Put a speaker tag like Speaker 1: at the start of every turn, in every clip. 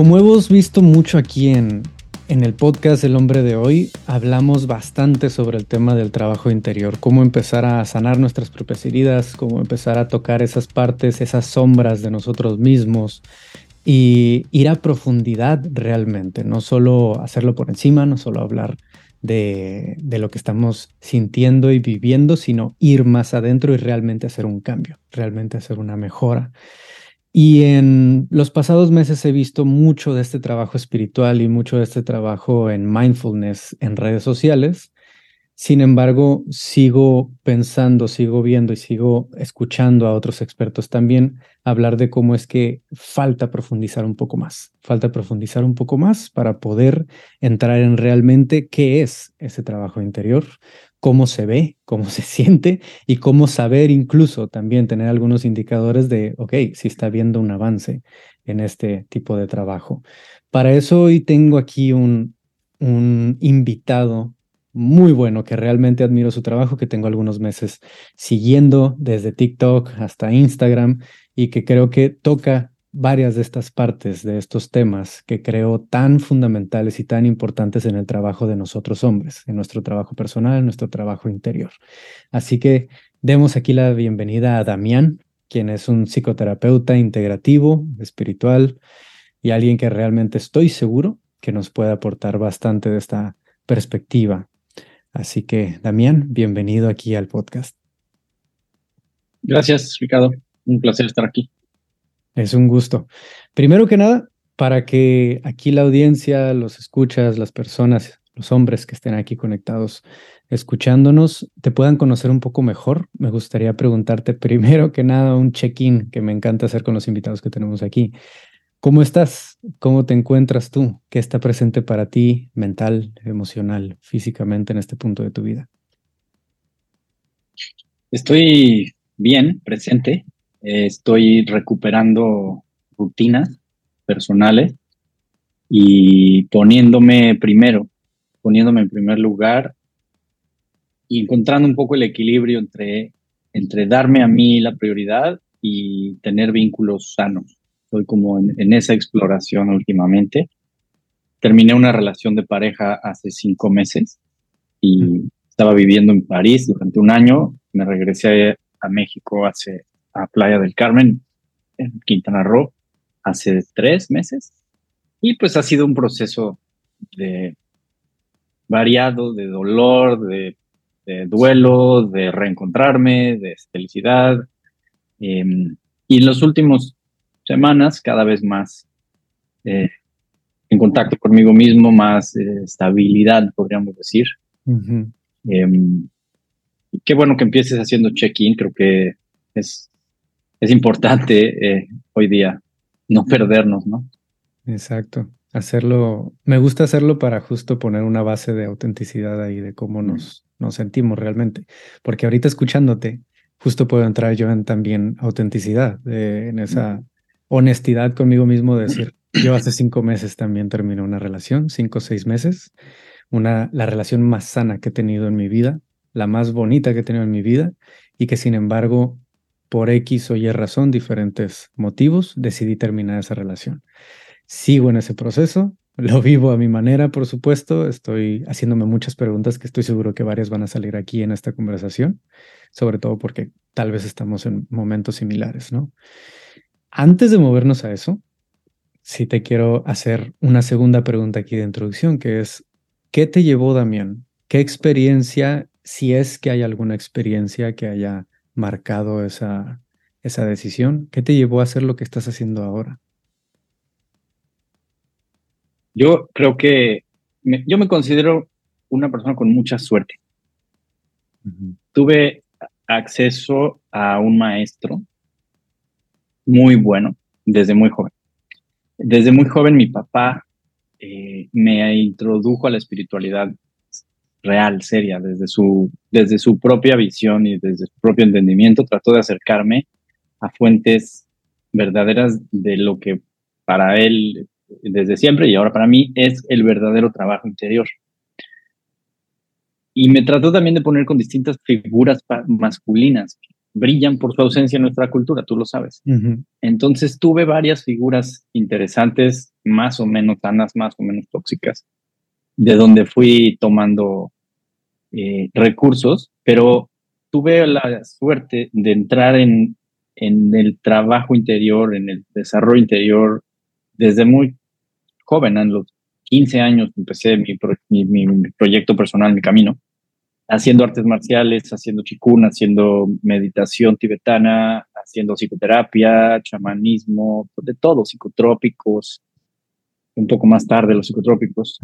Speaker 1: Como hemos visto mucho aquí en, en el podcast El hombre de hoy, hablamos bastante sobre el tema del trabajo interior, cómo empezar a sanar nuestras propias heridas, cómo empezar a tocar esas partes, esas sombras de nosotros mismos y ir a profundidad realmente, no solo hacerlo por encima, no solo hablar de, de, lo que estamos sintiendo y viviendo, sino ir más adentro y realmente hacer un cambio, realmente hacer una mejora. Y en los pasados meses he visto mucho de este trabajo espiritual y mucho de este trabajo en mindfulness en redes sociales. Sin embargo, sigo pensando, sigo viendo y sigo escuchando a otros expertos también hablar de cómo es que falta profundizar un poco más, falta profundizar un poco más para poder entrar en realmente qué es ese trabajo interior, cómo se ve, cómo se siente y cómo saber incluso también tener algunos indicadores de, ok, si está habiendo un avance en este tipo de trabajo. Para eso hoy tengo aquí un, un invitado muy bueno, que realmente admiro su trabajo, que tengo algunos meses siguiendo desde TikTok hasta Instagram y que creo que toca varias de estas partes, de estos temas que creo tan fundamentales y tan importantes en el trabajo de nosotros hombres, en nuestro trabajo personal, en nuestro trabajo interior. Así que demos aquí la bienvenida a Damián, quien es un psicoterapeuta integrativo, espiritual y alguien que realmente estoy seguro que nos puede aportar bastante de esta perspectiva Así que, Damián, bienvenido aquí al podcast.
Speaker 2: Gracias, Ricardo. Un placer estar aquí.
Speaker 1: Es un gusto. Primero que nada, para que aquí la audiencia, los escuchas, las personas, los hombres que estén aquí conectados escuchándonos, te puedan conocer un poco mejor, me gustaría preguntarte primero que nada un check-in que me encanta hacer con los invitados que tenemos aquí. ¿Cómo estás? ¿Cómo te encuentras tú? ¿Qué está presente para ti mental, emocional, físicamente en este punto de tu vida?
Speaker 2: Estoy bien, presente. Estoy recuperando rutinas personales y poniéndome primero, poniéndome en primer lugar y encontrando un poco el equilibrio entre, entre darme a mí la prioridad y tener vínculos sanos Estoy como en, esa exploración últimamente. Terminé una relación de pareja hace cinco meses y estaba viviendo en París durante un año. Me regresé a México hace a Playa del Carmen, en Quintana Roo, hace tres meses. Y pues ha sido un proceso de variado, de dolor, de, duelo, de reencontrarme, de felicidad. Em, y en los últimos semanas, cada vez más eh, en contacto conmigo mismo, más eh, estabilidad, podríamos decir. Em, qué bueno que empieces haciendo check-in, creo que es, es importante eh, hoy día no perdernos, ¿no?
Speaker 1: Exacto. Hacerlo, me gusta hacerlo para justo poner una base de autenticidad ahí, de cómo nos, nos sentimos realmente. Porque ahorita escuchándote, justo puedo entrar yo en también autenticidad, en esa honestidad conmigo mismo de decir, yo hace cinco meses también terminé una relación, cinco o seis meses, una, la relación más sana que he tenido en mi vida, la más bonita que he tenido en mi vida, y que sin embargo, por X o Y razón, diferentes motivos, decidí terminar esa relación. Sigo en ese proceso, lo vivo a mi manera, por supuesto, estoy haciéndome muchas preguntas que estoy seguro que varias van a salir aquí en esta conversación, sobre todo porque tal vez estamos en momentos similares, ¿no? Antes de movernos a eso, sí te quiero hacer una segunda pregunta aquí de introducción, que es, ¿qué te llevó, Damián? ¿Qué experiencia, si es que hay alguna experiencia que haya marcado esa, esa decisión, qué te llevó a hacer lo que estás haciendo ahora?
Speaker 2: Yo creo que yo me considero una persona con mucha suerte. Tuve acceso a un maestro muy bueno desde muy joven. Desde muy joven mi papá eh, me introdujo a la espiritualidad real, seria, desde su, desde su propia visión y desde su propio entendimiento, trató de acercarme a fuentes verdaderas de lo que para él desde siempre y ahora para mí es el verdadero trabajo interior. Y me trató también de poner con distintas figuras masculinas brillan por su ausencia en nuestra cultura, tú lo sabes. Entonces tuve varias figuras interesantes, más o menos sanas, más o menos tóxicas, de donde fui tomando eh, recursos, pero tuve la suerte de entrar en, en el trabajo interior, en el desarrollo interior, desde muy joven, en los 15 años empecé mi, mi proyecto personal, mi camino haciendo artes marciales, haciendo chikun, haciendo meditación tibetana, haciendo psicoterapia, chamanismo, de todo, psicotrópicos, un poco más tarde los psicotrópicos,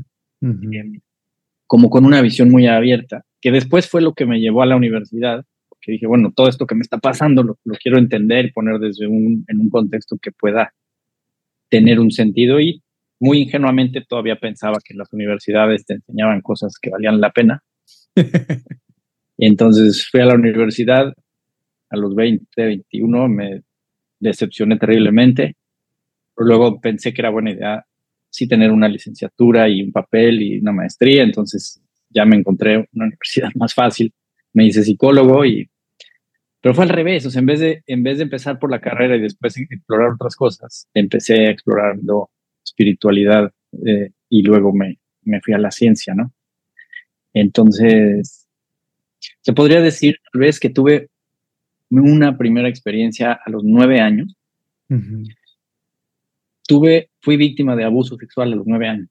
Speaker 2: como con una visión muy abierta, que después fue lo que me llevó a la universidad, porque dije, bueno, todo esto que me está pasando lo, quiero entender y poner desde un, en un contexto que pueda tener un sentido y muy ingenuamente todavía pensaba que las universidades te enseñaban cosas que valían la pena. Entonces fui a la universidad a los 20, 21, me decepcioné terriblemente. Pero luego pensé que era buena idea sí tener una licenciatura y un papel y una maestría, entonces ya me encontré una universidad más fácil. Me hice psicólogo y pero fue al revés, o sea, en vez de en vez de empezar por la carrera y después explorar otras cosas, empecé explorando espiritualidad eh, y luego me, me fui a la ciencia, ¿no? Entonces, se podría decir tal vez que tuve una primera experiencia a los nueve años. Tuve, fui víctima de abuso sexual a los nueve años.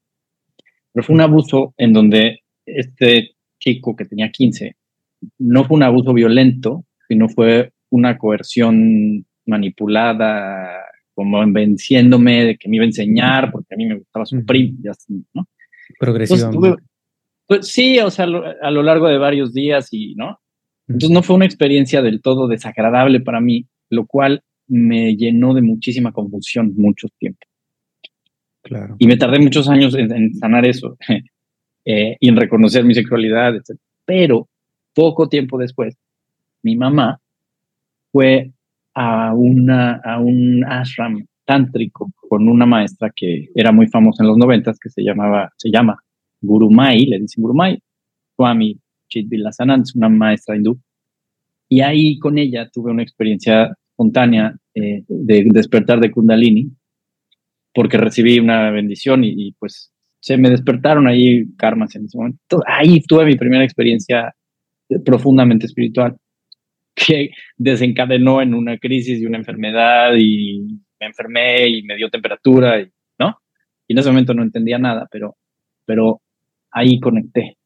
Speaker 2: Pero fue un abuso en donde este chico que tenía 15 no fue un abuso violento, sino fue una coerción manipulada, como convenciéndome de que me iba a enseñar, porque a mí me gustaba su primo, ¿no?
Speaker 1: Progresivamente.
Speaker 2: Pues sí, o sea, a lo largo de varios días y, ¿no? Entonces no fue una experiencia del todo desagradable para mí, lo cual me llenó de muchísima confusión mucho tiempo.
Speaker 1: Claro.
Speaker 2: Y me tardé muchos años en, sanar eso eh, y en reconocer mi sexualidad, etc. Pero poco tiempo después, mi mamá fue a, una, a un ashram tántrico con una maestra que era muy famosa en los noventas, que se llamaba, se llama Gurumai, le dicen Gurumai, Swami Chidvilasanand, es una maestra hindú. Y ahí con ella tuve una experiencia espontánea eh, de despertar de Kundalini, porque recibí una bendición y, pues se me despertaron ahí karmas en ese momento. Ahí tuve mi primera experiencia profundamente espiritual, que desencadenó en una crisis y una enfermedad y me enfermé y me dio temperatura, y, ¿no? Y en ese momento no entendía nada, pero, pero ahí conecté.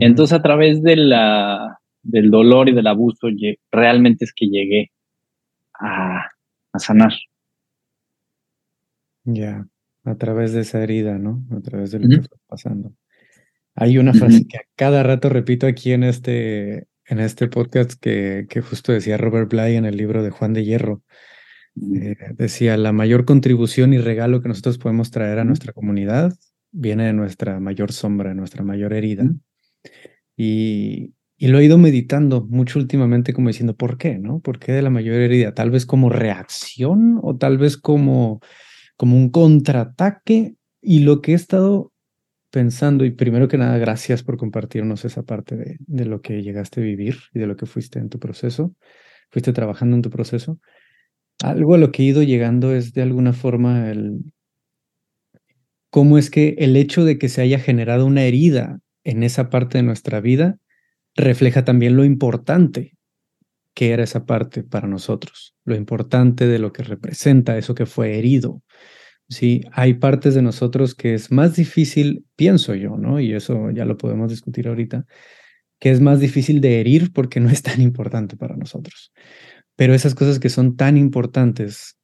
Speaker 2: Entonces a través de la, del dolor y del abuso realmente es que llegué a, sanar.
Speaker 1: Ya, a través de esa herida, ¿no? A través de lo que está pasando. Hay una frase que a cada rato repito aquí en este, en este podcast que, que justo decía Robert Bly en el libro de Juan de Hierro. Eh, decía, la mayor contribución y regalo que nosotros podemos traer a nuestra comunidad viene de nuestra mayor sombra, nuestra mayor herida. Y, y, lo he ido meditando mucho últimamente como diciendo, ¿por qué? ¿No? ¿Por qué de la mayor herida? Tal vez como reacción o tal vez como, como un contraataque. Y lo que he estado pensando, y primero que nada, gracias por compartirnos esa parte de, de lo que llegaste a vivir y de lo que fuiste en tu proceso, fuiste trabajando en tu proceso. Algo a lo que he ido llegando es de alguna forma el, cómo es que el hecho de que se haya generado una herida en esa parte de nuestra vida refleja también lo importante que era esa parte para nosotros, lo importante de lo que representa eso que fue herido. Sí, hay partes de nosotros que es más difícil, pienso yo, ¿no? Y eso ya lo podemos discutir ahorita, que es más difícil de herir porque no es tan importante para nosotros. Pero esas cosas que son tan importantes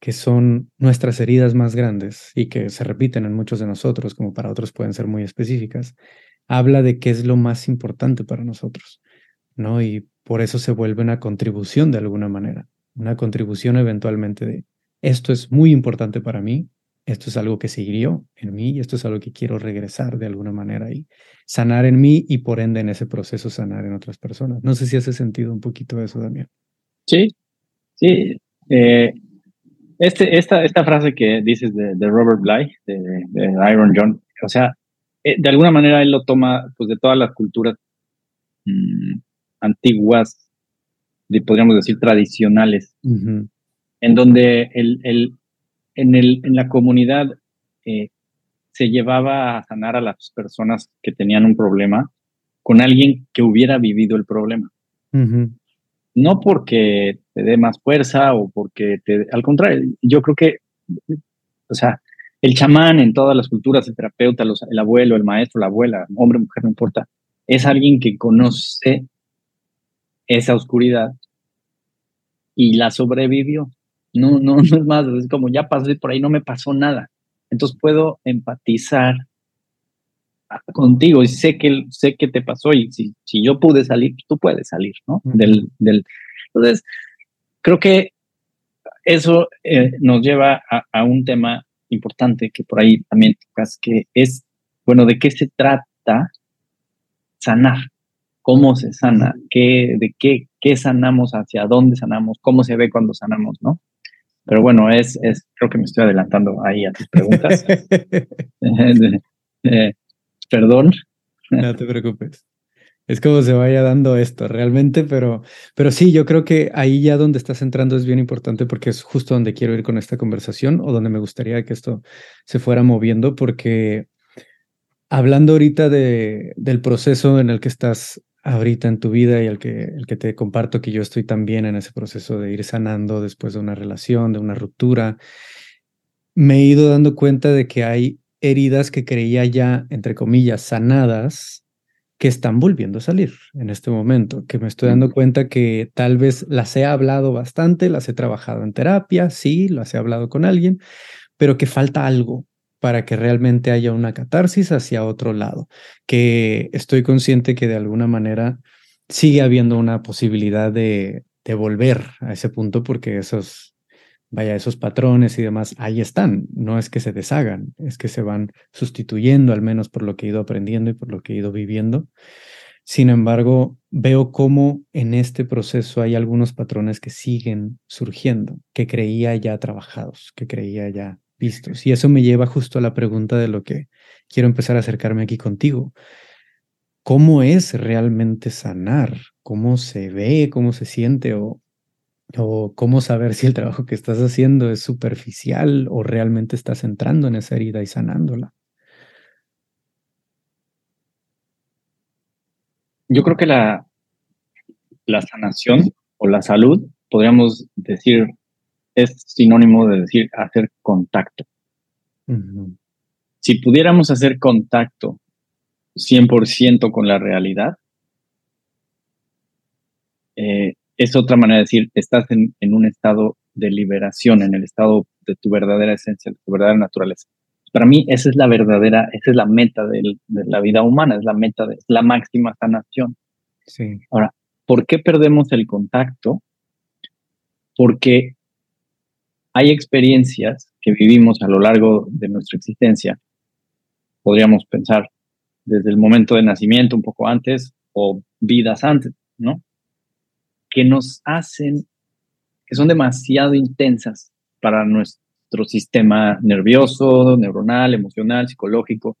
Speaker 1: que son nuestras heridas más grandes y que se repiten en muchos de nosotros, como para otros pueden ser muy específicas, habla de qué es lo más importante para nosotros, ¿no? Y por eso se vuelve una contribución de alguna manera, una contribución eventualmente de esto es muy importante para mí, esto es algo que se hirió en mí y esto es algo que quiero regresar de alguna manera y sanar en mí y por ende en ese proceso sanar en otras personas. No sé si hace sentido un poquito eso, Damián.
Speaker 2: Sí, sí. Eh, este, esta, esta frase que dices de, Robert Bly, de, Iron John, o sea, eh, de alguna manera él lo toma pues, de todas las culturas mm, antiguas podríamos decir, tradicionales, en donde el, el, en, el, en la comunidad eh, se llevaba a sanar a las personas que tenían un problema con alguien que hubiera vivido el problema. No porque te dé más fuerza o porque te... Al contrario, yo creo que, o sea, el chamán en todas las culturas, el terapeuta, el abuelo, el maestro, la abuela, hombre, mujer, no importa, es alguien que conoce esa oscuridad y la sobrevivió. No, no, no es más, es como ya pasé por ahí, no me pasó nada. Entonces puedo empatizar contigo y sé que, sé que te pasó y si, si yo pude salir, tú puedes salir, ¿no? del, del, entonces, creo que eso eh, nos lleva a, a, un tema importante que por ahí también tocas, que es, bueno, ¿de qué se trata sanar? ¿Cómo se sana? ¿Qué, ¿De qué, qué sanamos? ¿Hacia dónde sanamos? ¿Cómo se ve cuando sanamos? ¿No? Pero bueno, es, es creo que me estoy adelantando ahí a tus preguntas. Eh, perdón.
Speaker 1: No te preocupes. Es como se vaya dando esto realmente, pero, pero sí, yo creo que ahí ya donde estás entrando es bien importante porque es justo donde quiero ir con esta conversación o donde me gustaría que esto se fuera moviendo, porque hablando ahorita de, del proceso en el que estás ahorita en tu vida y el que, el que te comparto que yo estoy también en ese proceso de ir sanando después de una relación, de una ruptura, me he ido dando cuenta de que hay heridas que creía ya, entre comillas, sanadas, que están volviendo a salir en este momento, que me estoy dando cuenta que tal vez las he hablado bastante, las he trabajado en terapia, sí, las he hablado con alguien, pero que falta algo, para que realmente haya una catarsis hacia otro lado, que estoy consciente que de alguna manera sigue habiendo una posibilidad de, de volver a ese punto porque esos, vaya, esos patrones y demás, ahí están, no es que se deshagan, es que se van sustituyendo al menos por lo que he ido aprendiendo y por lo que he ido viviendo. Sin embargo, veo cómo en este proceso hay algunos patrones que siguen surgiendo, que creía ya trabajados, que creía ya vistos. Y eso me lleva justo a la pregunta de lo que quiero empezar a acercarme aquí contigo. ¿Cómo es realmente sanar? ¿Cómo se ve? ¿Cómo se siente? ¿O, o cómo saber si el trabajo que estás haciendo es superficial o realmente estás entrando en esa herida y sanándola?
Speaker 2: Yo creo que la, la sanación o la salud, podríamos decir es sinónimo de decir hacer contacto. Si pudiéramos hacer contacto 100% con la realidad, eh, es otra manera de decir, estás en, un estado de liberación, en el estado de tu verdadera esencia, de tu verdadera naturaleza. Para mí, esa es la verdadera, esa es la meta de la vida humana, es la meta, de, es la máxima sanación.
Speaker 1: Sí.
Speaker 2: Ahora, ¿por qué perdemos el contacto? Porque hay experiencias que vivimos a lo largo de nuestra existencia, podríamos pensar desde el momento de nacimiento, un poco antes, o vidas antes, ¿no? Que nos hacen, que son demasiado intensas para nuestro sistema nervioso, neuronal, emocional, psicológico.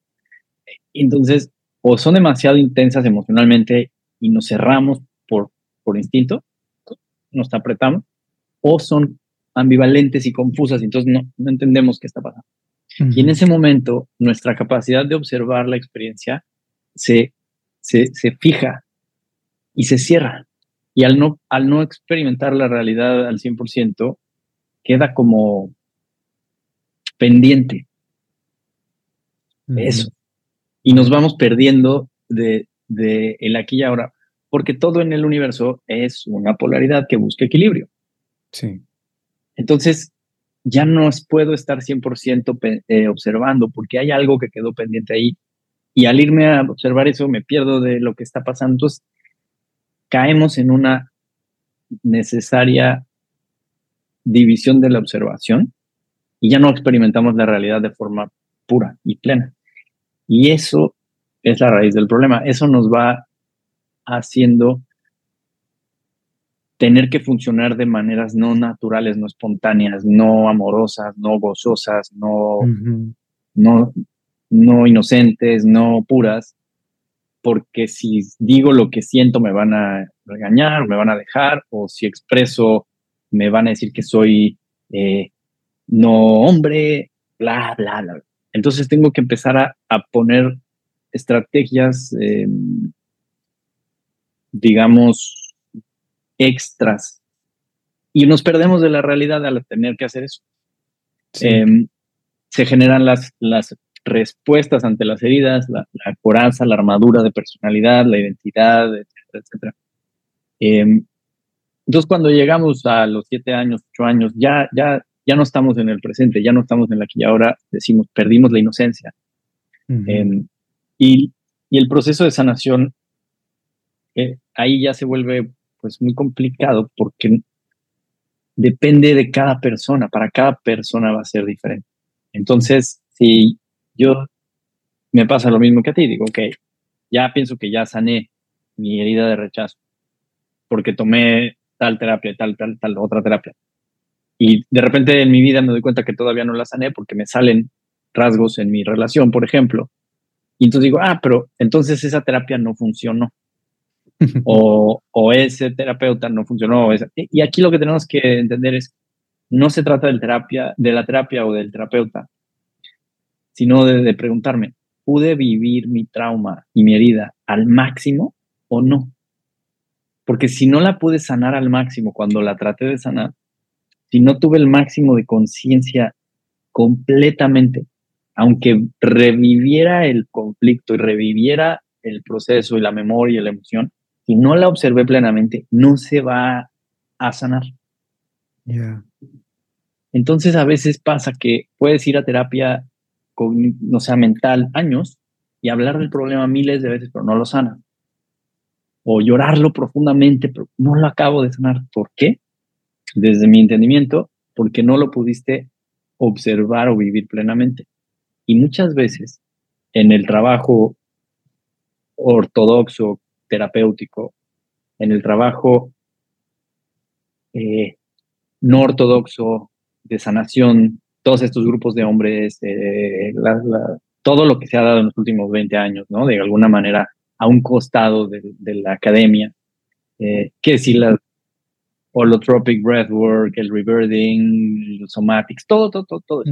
Speaker 2: Entonces, o son demasiado intensas emocionalmente y nos cerramos por, por instinto, nos apretamos, o son ambivalentes y confusas, entonces no, no entendemos qué está pasando. Y en ese momento, nuestra capacidad de observar la experiencia se, se, se fija y se cierra. Y al no, al no experimentar la realidad al 100%, queda como pendiente. Eso. Y nos vamos perdiendo de, de el aquí y ahora, porque todo en el universo es una polaridad que busca equilibrio.
Speaker 1: Sí.
Speaker 2: Entonces, ya no puedo estar 100% eh, observando porque hay algo que quedó pendiente ahí. Y al irme a observar eso, me pierdo de lo que está pasando. Entonces, caemos en una necesaria división de la observación y ya no experimentamos la realidad de forma pura y plena. Y eso es la raíz del problema. Eso nos va haciendo tener que funcionar de maneras no naturales, no espontáneas, no amorosas, no gozosas, no, no, no inocentes, no puras, porque si digo lo que siento me van a regañar, me van a dejar, o si expreso me van a decir que soy eh, no hombre, bla, bla, bla. Entonces tengo que empezar a, poner estrategias, em, digamos, extras. Y nos perdemos de la realidad al tener que hacer eso. Em, se generan las, las respuestas ante las heridas, la, coraza, la armadura de personalidad, la identidad, etcétera, etcétera. Em, entonces, cuando llegamos a los siete años, ocho años, ya, ya, ya no estamos en el presente, ya no estamos en la que ahora decimos, perdimos la inocencia. Em, y, y, el proceso de sanación, eh, ahí ya se vuelve pues muy complicado porque depende de cada persona, para cada persona va a ser diferente. Entonces, si yo me pasa lo mismo que a ti, digo, ok, ya pienso que ya sané mi herida de rechazo, porque tomé tal terapia, tal, tal, tal, otra terapia. Y de repente en mi vida me doy cuenta que todavía no la sané porque me salen rasgos en mi relación, por ejemplo. Y entonces digo, ah, pero entonces esa terapia no funcionó. o, o, ese terapeuta no funcionó. Y aquí lo que tenemos que entender es, no se trata del terapia, de la terapia o del terapeuta, sino de, de preguntarme, ¿pude vivir mi trauma y mi herida al máximo o no? Porque si no la pude sanar al máximo cuando la traté de sanar, si no tuve el máximo de conciencia completamente, aunque reviviera el conflicto y reviviera el proceso y la memoria y la emoción, si no la observé plenamente, no se va a sanar. Entonces a veces pasa que puedes ir a terapia, no sea, mental años y hablar del problema miles de veces, pero no lo sana o llorarlo profundamente, pero no lo acabo de sanar. ¿Por qué? Desde mi entendimiento, porque no lo pudiste observar o vivir plenamente. Y muchas veces en el trabajo ortodoxo, terapéutico, en el trabajo eh, no ortodoxo de sanación, todos estos grupos de hombres, eh, todo lo que se ha dado en los últimos 20 años, ¿no? De alguna manera a un costado de, la academia, eh, que si la holotropic breathwork, el rebirding, los somatics, todo, todo, todo, todo.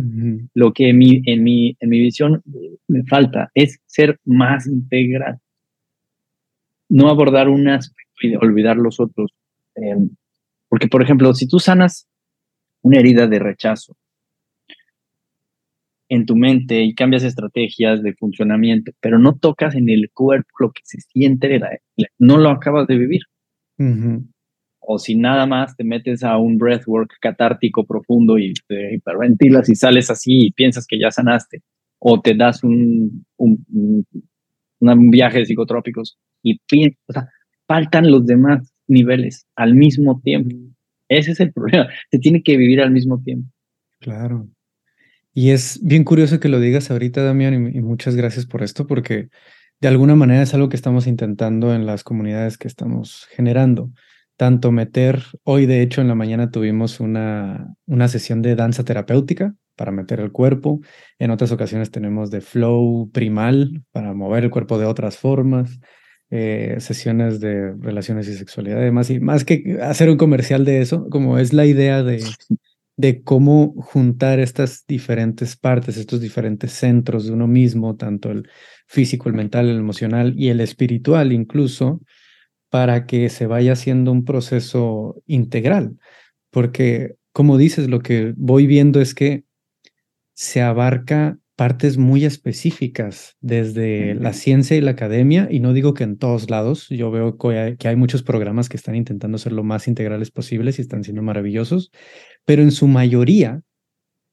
Speaker 2: Lo que en mi, en, mi, en mi visión me falta es ser más integral. No abordar un aspecto y olvidar los otros. Em, porque, por ejemplo, si tú sanas una herida de rechazo, en tu mente y cambias estrategias de funcionamiento, pero no tocas en el cuerpo lo que se siente, no lo acabas de vivir. O si nada más te metes a un breathwork catártico profundo y te hiperventilas y sales así y piensas que ya sanaste, o te das un, un, viaje de psicotrópicos y o sea, faltan los demás niveles al mismo tiempo. Ese es el problema. Se tiene que vivir al mismo tiempo.
Speaker 1: Claro. Y es bien curioso que lo digas ahorita, Damián, y, muchas gracias por esto, porque de alguna manera es algo que estamos intentando en las comunidades que estamos generando. Tanto meter, hoy de hecho en la mañana tuvimos una, una sesión de danza terapéutica para meter el cuerpo, en otras ocasiones tenemos de flow primal para mover el cuerpo de otras formas, eh, sesiones de relaciones y sexualidad, además, y más que hacer un comercial de eso, como es la idea de de cómo juntar estas diferentes partes, estos diferentes centros de uno mismo, tanto el físico, el mental, el emocional y el espiritual incluso, para que se vaya haciendo un proceso integral. Porque, como dices, lo que voy viendo es que se abarca partes muy específicas desde la ciencia y la academia, y no digo que en todos lados, yo veo que hay, muchos programas que están intentando ser lo más integrales posibles y están siendo maravillosos, pero en su mayoría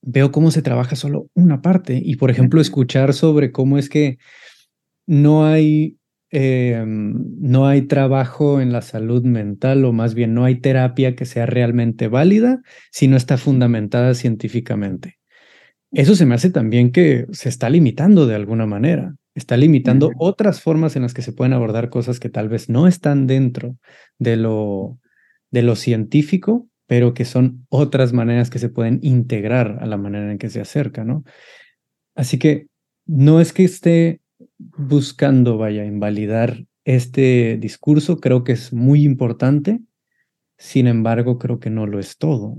Speaker 1: veo cómo se trabaja solo una parte. Y, por ejemplo, escuchar sobre cómo es que no hay, em, no hay trabajo en la salud mental o más bien no hay terapia que sea realmente válida si no está fundamentada científicamente. Eso se me hace también que se está limitando de alguna manera. Está limitando otras formas en las que se pueden abordar cosas que tal vez no están dentro de lo, de lo científico, pero que son otras maneras que se pueden integrar a la manera en que se acerca, ¿no? Así que no es que esté buscando, vaya, invalidar este discurso, creo que es muy importante, sin embargo, creo que no lo es todo.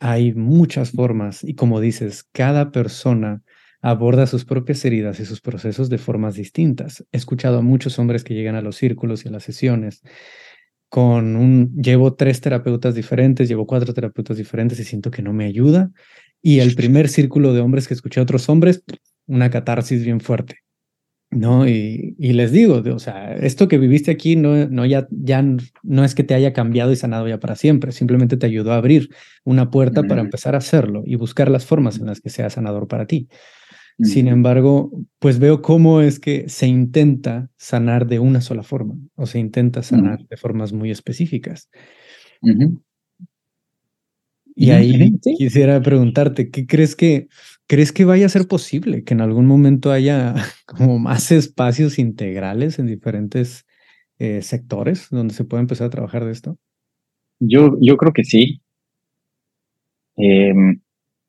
Speaker 1: Hay muchas formas y como dices, cada persona aborda sus propias heridas y sus procesos de formas distintas. He escuchado a muchos hombres que llegan a los círculos y a las sesiones con un, llevo tres terapeutas diferentes, llevo cuatro terapeutas diferentes y siento que no me ayuda. Y el primer círculo de hombres que escuché a otros hombres, una catarsis bien fuerte. ¿no? Y, y, les digo, o sea, esto que viviste aquí no, no, ya, ya no es que te haya cambiado y sanado ya para siempre, simplemente te ayudó a abrir una puerta para empezar a hacerlo y buscar las formas en las que sea sanador para ti. Sin embargo, pues veo cómo es que se intenta sanar de una sola forma o se intenta sanar de formas muy específicas. Y ahí quisiera preguntarte, ¿qué crees que crees que vaya a ser posible que en algún momento haya como más espacios integrales en diferentes eh, sectores donde se pueda empezar a trabajar de esto?
Speaker 2: Yo, yo creo que sí. Em,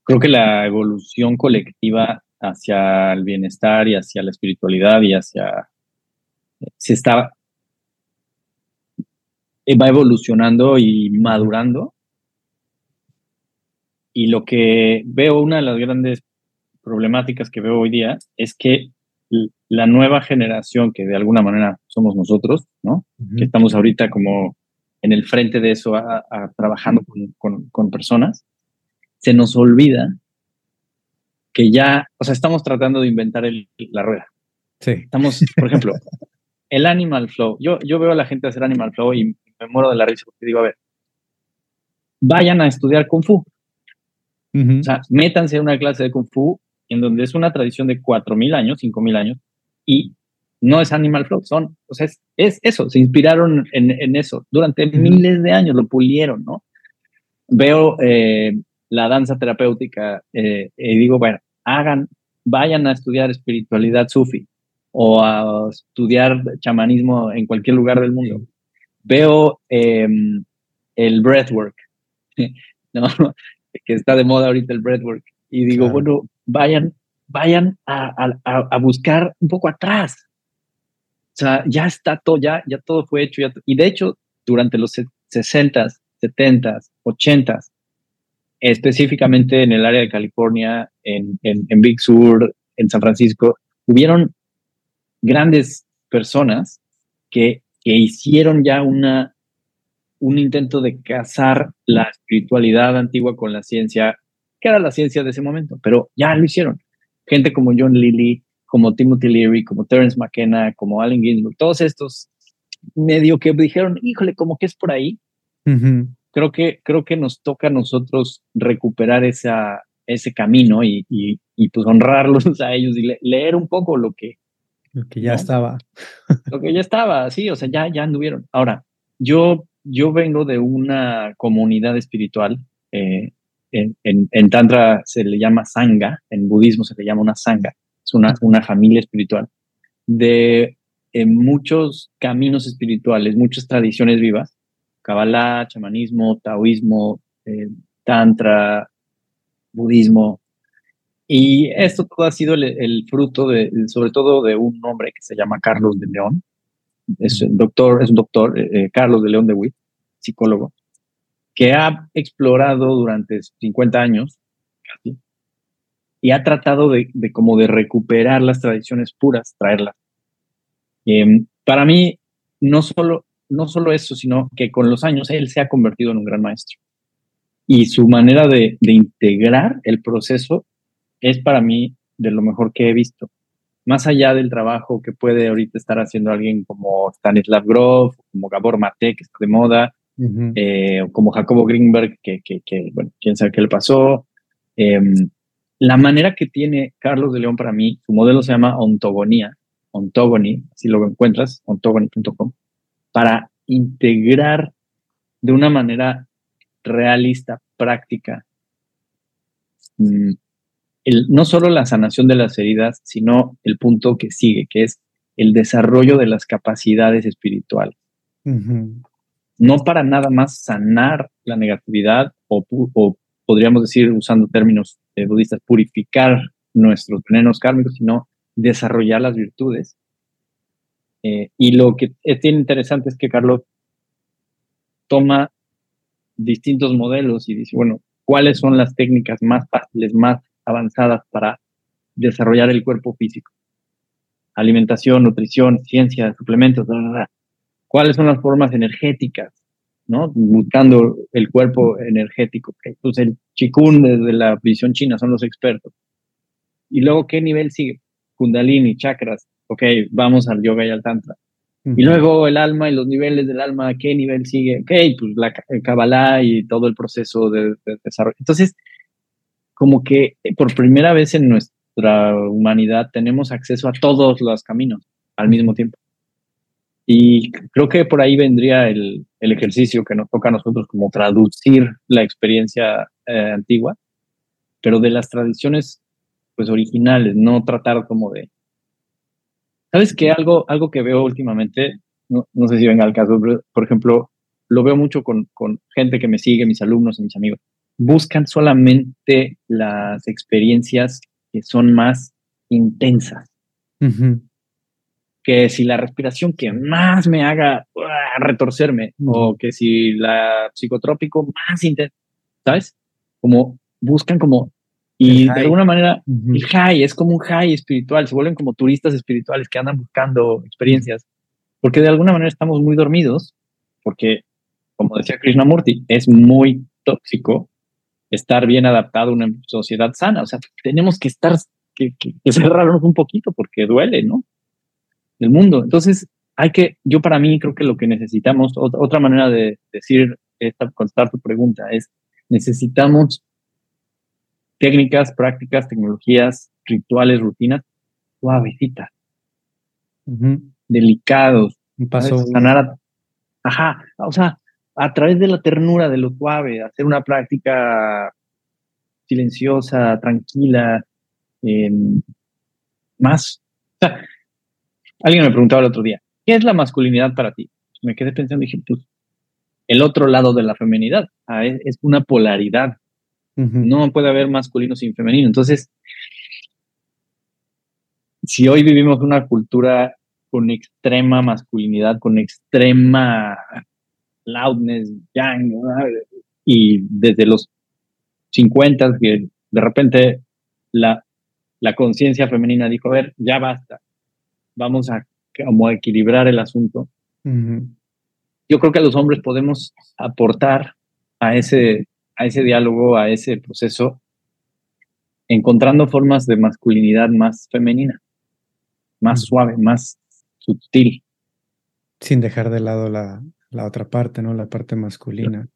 Speaker 2: creo que la evolución colectiva hacia el bienestar y hacia la espiritualidad y hacia... se está... va evolucionando y madurando. Y lo que veo, una de las grandes problemáticas que veo hoy día es que la nueva generación, que de alguna manera somos nosotros, ¿no? Que estamos ahorita como en el frente de eso, trabajando con, con, personas, se nos olvida que ya, o sea, estamos tratando de inventar la rueda.
Speaker 1: Sí.
Speaker 2: Estamos, por ejemplo, el animal flow. Yo, yo veo a la gente hacer animal flow y me muero de la risa porque digo, a ver, vayan a estudiar kung fu. O sea, métanse a una clase de kung fu en donde es una tradición de 4.000 años, 5.000 años, y no es animal flow, son, o sea, es, eso, se inspiraron en, eso. Durante miles de años lo pulieron, ¿no? Veo eh, la danza terapéutica eh, y digo, bueno, hagan, vayan a estudiar espiritualidad sufi o a estudiar chamanismo en cualquier lugar del mundo. Veo em, el breathwork, ¿no? que está de moda ahorita el breathwork. Y digo, bueno, vayan, vayan a, buscar un poco atrás. O sea, ya está todo, ya, ya todo fue hecho. y de hecho, durante los 60s, 70s, 80s, específicamente en el área de California, en, en, Big Sur, en San Francisco, hubieron grandes personas que, que hicieron ya una, un intento de casar la espiritualidad antigua con la ciencia, que era la ciencia de ese momento, pero ya lo hicieron. Gente como John Lilly, como Timothy Leary, como Terence McKenna, como Allen Ginsberg, todos estos medio que dijeron, híjole, como que es por ahí creo que, creo que nos toca a nosotros recuperar esa, ese camino y, y, pues honrarlos a ellos y leer un poco lo que...
Speaker 1: Lo que ya estaba.
Speaker 2: Lo que ya estaba, sí, o sea, ya, ya anduvieron. Ahora, yo, yo vengo de una comunidad espiritual. Eh, en, en, Tantra se le llama Sangha, en budismo se le llama una Sangha, es una, una familia espiritual de muchos caminos espirituales, muchas tradiciones vivas, Kabbalah, chamanismo, taoísmo, eh, tantra, budismo. Y esto todo ha sido el, fruto de, sobre todo de un hombre que se llama Carlos de León. Es doctor, es un doctor, eh, eh, Carlos de León de Witt, psicólogo, que ha explorado durante 50 años y ha tratado de, como de recuperar las tradiciones puras, traerlas. Em, para mí, no solo no solo eso, sino que con los años él se ha convertido en un gran maestro. Y su manera de, integrar el proceso es para mí de lo mejor que he visto. Más allá del trabajo que puede ahorita estar haciendo alguien como Stanislav Grof, como Gabor Mate, que está de moda, eh, o como Jacobo Greenberg, que, bueno, quién sabe qué le pasó. Em, la manera que tiene Carlos de León para mí, su modelo se llama Ontogonía, Ontogony, si lo encuentras, ontogony.com para integrar de una manera realista, práctica, mm, no solo la sanación de las heridas, sino el punto que sigue, que es el desarrollo de las capacidades espirituales. No para nada más sanar la negatividad o, podríamos decir, usando términos budistas, purificar nuestros venenos kármicos, sino desarrollar las virtudes Eh, y lo que es interesante es que Carlos toma distintos modelos y dice, bueno, ¿cuáles son las técnicas más fáciles, más avanzadas para desarrollar el cuerpo físico? Alimentación, nutrición, ciencia, suplementos, ¿cuáles son las formas energéticas? ¿no? Buscando el cuerpo energético. Pues el chikun desde la visión china son los expertos. Y luego, ¿qué nivel sigue? Kundalini, chakras. Ok, vamos al yoga y al tantra. Y luego el alma y los niveles del alma, ¿qué nivel sigue? Ok, pues la Kabbalah y todo el proceso de, desarrollo. Entonces, como que por primera vez en nuestra humanidad tenemos acceso a todos los caminos al mismo tiempo. Y creo que por ahí vendría el, el ejercicio que nos toca a nosotros, como traducir la experiencia eh, antigua, pero de las tradiciones pues originales, no tratar como de... ¿Sabes qué? Algo, algo que veo últimamente, no, no sé si venga al caso, pero, por ejemplo, lo veo mucho con, con gente que me sigue, mis alumnos y mis amigos, buscan solamente las experiencias que son más intensas que si la respiración que más me haga retorcerme o que si la psicotrópico más intensa, ¿sabes? Como buscan como y de alguna manera el high es como un high espiritual, se vuelven como turistas espirituales que andan buscando experiencias, porque de alguna manera estamos muy dormidos, porque como decía Krishnamurti, es muy tóxico estar bien adaptado a una sociedad sana, o sea, tenemos que estar que, que cerrarnos un poquito porque duele, ¿no? del mundo. Entonces, hay que, yo para mí creo que lo que necesitamos, otra manera de decir, esta, contestar tu pregunta es, necesitamos técnicas, prácticas, tecnologías, rituales, rutinas suavecitas, delicados.
Speaker 1: Un paso.
Speaker 2: Sanar ajá, o sea, a través de la ternura, de lo suave, hacer una práctica silenciosa, tranquila, em, más. O sea, Alguien me preguntaba el otro día, ¿qué es la masculinidad para ti? Me quedé pensando y dije, pues, el otro lado de la feminidad. Ah, es, una polaridad. No puede haber masculino sin femenino. Entonces, si hoy vivimos una cultura con extrema masculinidad, con extrema loudness, yang, y desde los 50 que de repente la, la conciencia femenina dijo, a ver, ya basta, vamos a como equilibrar el asunto. Yo creo que los hombres podemos aportar a ese, a ese diálogo, a ese proceso, encontrando formas de masculinidad más femenina, más suave, más sutil.
Speaker 1: Sin dejar de lado la, la otra parte, ¿no? La parte masculina.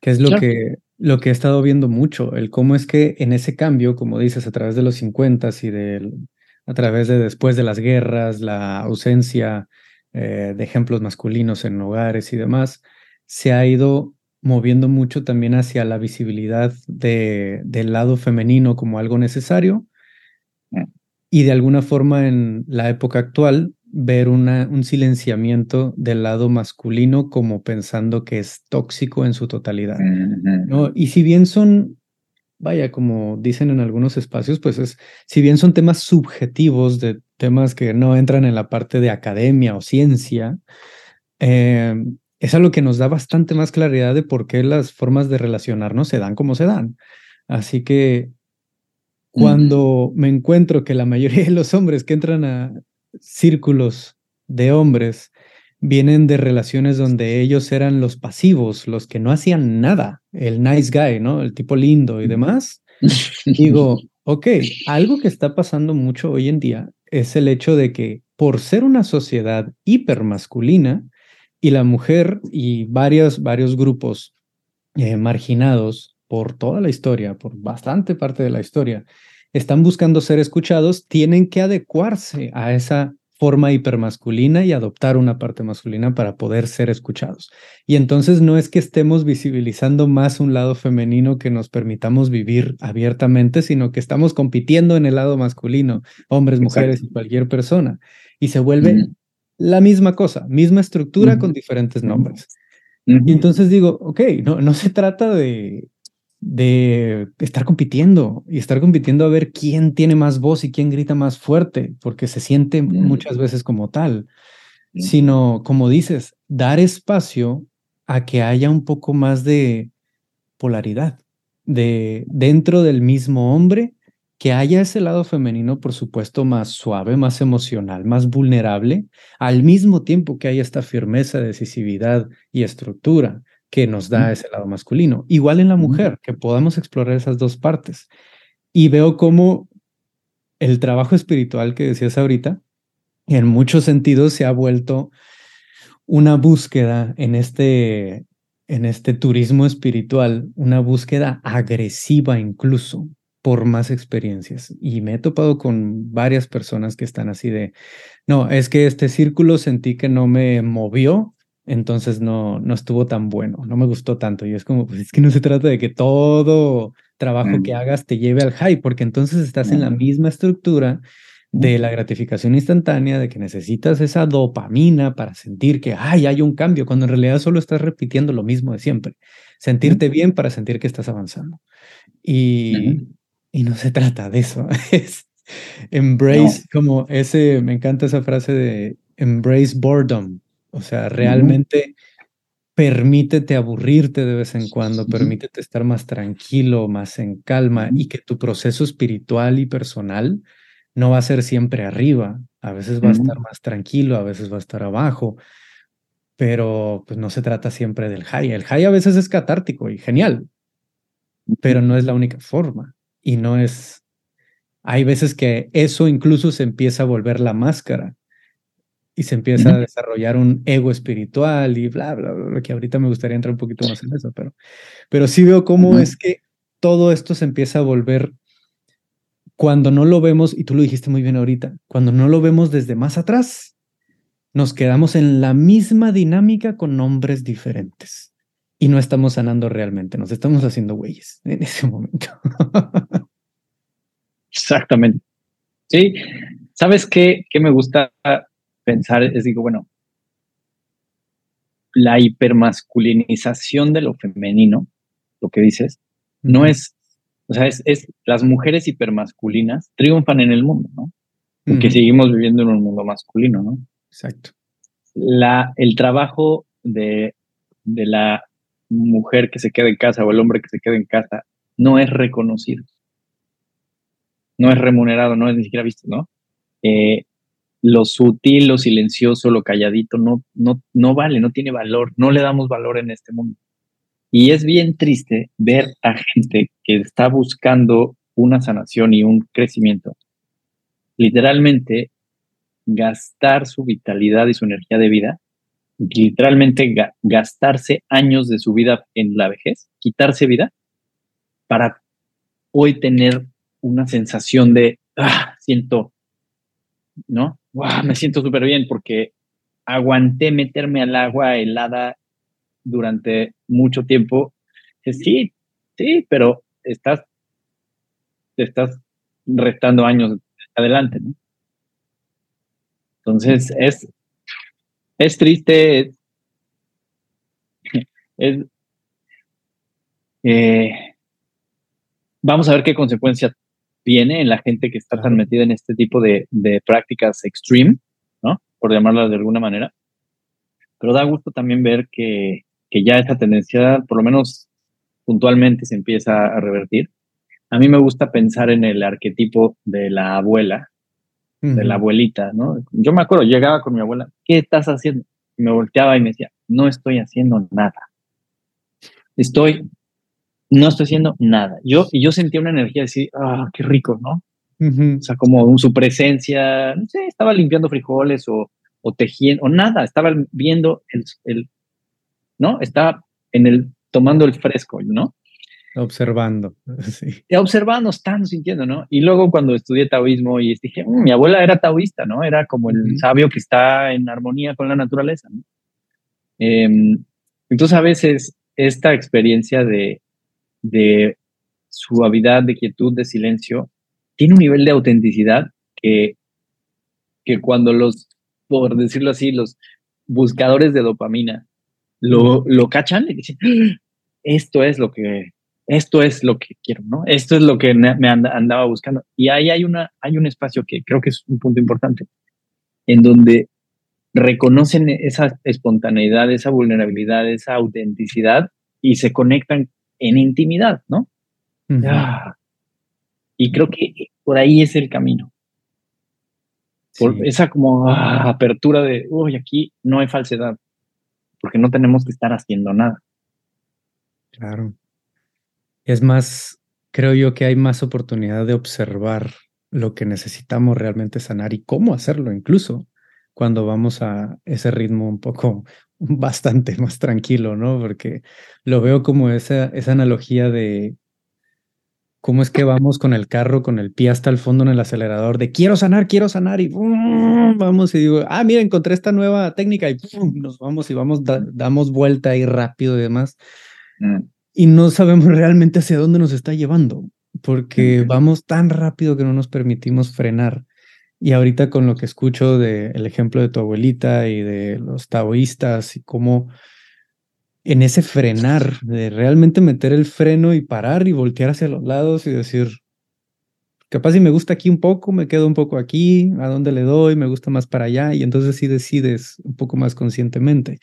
Speaker 1: Que es lo que lo que he estado viendo mucho, el cómo es que en ese cambio, como dices, a través de los 50 y del a través de después de las guerras, la ausencia eh, de ejemplos masculinos en hogares y demás, se ha ido moviendo mucho también hacia la visibilidad de, del lado femenino como algo necesario mm. y de alguna forma en la época actual ver una, un silenciamiento del lado masculino como pensando que es tóxico en su totalidad. ¿no? Y si bien son vaya, como dicen en algunos espacios, pues es, si bien son temas subjetivos de temas que no entran en la parte de academia o ciencia, eh, es algo que nos da bastante más claridad de por qué las formas de relacionarnos se dan como se dan. Así que cuando me encuentro que la mayoría de los hombres que entran a círculos de hombres vienen de relaciones donde ellos eran los pasivos, los que no hacían nada, el nice guy, ¿no? El tipo lindo y demás. Digo, ok, algo que está pasando mucho hoy en día es el hecho de que por ser una sociedad hipermasculina y la mujer y varios, varios grupos eh, marginados por toda la historia, por bastante parte de la historia, están buscando ser escuchados, tienen que adecuarse a esa forma hipermasculina y adoptar una parte masculina para poder ser escuchados. Y entonces no es que estemos visibilizando más un lado femenino que nos permitamos vivir abiertamente, sino que estamos compitiendo en el lado masculino, hombres, mujeres y cualquier persona. Y se vuelve la misma cosa, misma estructura con diferentes nombres. Y entonces digo, ok, no, no se trata de de estar compitiendo y estar compitiendo a ver quién tiene más voz y quién grita más fuerte, porque se siente muchas veces como tal. sino, como dices, dar espacio a que haya un poco más de polaridad, de dentro del mismo hombre, que haya ese lado femenino, por supuesto, más suave, más emocional, más vulnerable, al mismo tiempo que haya esta firmeza, decisividad y estructura que nos da ese lado masculino. Igual en la mujer, que podamos explorar esas dos partes. Y veo cómo el trabajo espiritual que decías ahorita, en muchos sentidos se ha vuelto una búsqueda en este, en este turismo espiritual, una búsqueda agresiva incluso por más experiencias. Y me he topado con varias personas que están así de, no, es que este círculo sentí que no me movió, entonces no, no estuvo tan bueno, no me gustó tanto. Y es como, pues es que no se trata de que todo trabajo que hagas te lleve al high, porque entonces estás en la misma estructura de la gratificación instantánea, de que necesitas esa dopamina para sentir que ay, hay un cambio, cuando en realidad solo estás repitiendo lo mismo de siempre. Sentirte bien para sentir que estás avanzando. Y, y no se trata de eso. Es embrace, como ese, me encanta esa frase de embrace boredom. O sea, realmente permítete aburrirte de vez en cuando, permítete estar más tranquilo, más en calma y que tu proceso espiritual y personal no va a ser siempre arriba, a veces va a estar más tranquilo, a veces va a estar abajo, pero pues no se trata siempre del high. El high a veces es catártico y genial, pero no es la única forma y no es... Hay veces que eso incluso se empieza a volver la máscara y se empieza a desarrollar un ego espiritual y bla, bla, bla, que ahorita me gustaría entrar un poquito más en eso, pero, pero sí veo cómo es que todo esto se empieza a volver cuando no lo vemos, y tú lo dijiste muy bien ahorita, cuando no lo vemos desde más atrás, nos quedamos en la misma dinámica con nombres diferentes y no estamos sanando realmente, nos estamos haciendo güeyes en ese momento.
Speaker 2: Exactamente. Sí, ¿sabes qué, qué me gusta pensar? Es digo, bueno, la hipermasculinización de lo femenino, lo que dices, no es o sea, es, las mujeres hipermasculinas triunfan en el mundo, ¿no? Porque seguimos viviendo en un mundo masculino, ¿no?
Speaker 1: Exacto.
Speaker 2: La, el trabajo de, de la mujer que se queda en casa o el hombre que se queda en casa no es reconocido. No es remunerado, no es ni siquiera visto, ¿no? Eh, lo sutil, lo silencioso, lo calladito no, no, no vale, no tiene valor, no le damos valor en este mundo. Y es bien triste ver a gente que está buscando una sanación y un crecimiento, literalmente gastar su vitalidad y su energía de vida, literalmente gastarse años de su vida en la vejez, quitarse vida, para hoy tener una sensación de, ah, siento, ¿no? me siento súper bien porque aguanté meterme al agua helada durante mucho tiempo, sí, sí, pero estás, te estás restando años adelante, ¿no? Entonces, es, es triste, es, eh, vamos a ver qué consecuencia viene en la gente que está tan metida en este tipo de, de prácticas extreme, ¿no? Por llamarla de alguna manera. Pero da gusto también ver que, que ya esa tendencia, por lo menos puntualmente, se empieza a revertir. A mí me gusta pensar en el arquetipo de la abuela, de la abuelita, ¿no? Yo me acuerdo, llegaba con mi abuela, ¿qué estás haciendo? Y me volteaba y me decía, no estoy haciendo nada. Estoy, no estoy haciendo nada. Yo, y yo sentía una energía de decir, ah, qué rico, ¿no? O sea, como su presencia, no sé, estaba limpiando frijoles o, o tejiendo, o nada, estaba viendo el, el, ¿no? Está en el, tomando el fresco, ¿no?
Speaker 1: Observando, sí.
Speaker 2: Y observando, estando sintiendo, ¿no? Y luego cuando estudié taoísmo y dije, mm, mi abuela era taoísta, ¿no? Era como el sabio que está en armonía con la naturaleza, ¿no? Em, entonces a veces esta experiencia de, de suavidad, de quietud, de silencio, tiene un nivel de autenticidad que, que cuando los, por decirlo así, los buscadores de dopamina lo, lo cachan y dicen, ah, esto es lo que, esto es lo que quiero, ¿no? Esto es lo que me andaba buscando. Y ahí hay, una, hay un espacio que creo que es un punto importante, en donde reconocen esa espontaneidad, esa vulnerabilidad, esa autenticidad y se conectan en intimidad, ¿no? Ah. Y creo que por ahí es el camino. Por esa como ah, apertura de, uy, aquí no hay falsedad, porque no tenemos que estar haciendo nada.
Speaker 1: Claro. Es más, creo yo que hay más oportunidad de observar lo que necesitamos realmente sanar y cómo hacerlo incluso cuando vamos a ese ritmo un poco bastante más tranquilo, ¿no? Porque lo veo como esa, esa analogía de cómo es que vamos con el carro, con el pie hasta el fondo en el acelerador, de quiero sanar, quiero sanar, y vamos y digo, ah, mira, encontré esta nueva técnica, y nos vamos y vamos, damos vuelta ahí rápido y demás. Mm. Y no sabemos realmente hacia dónde nos está llevando, porque vamos tan rápido que no nos permitimos frenar. Y ahorita con lo que escucho del ejemplo de tu abuelita y de los taoístas y cómo en ese frenar, de realmente meter el freno y parar y voltear hacia los lados y decir, capaz si me gusta aquí un poco, me quedo un poco aquí, a dónde le doy, me gusta más para allá, y entonces sí decides un poco más conscientemente.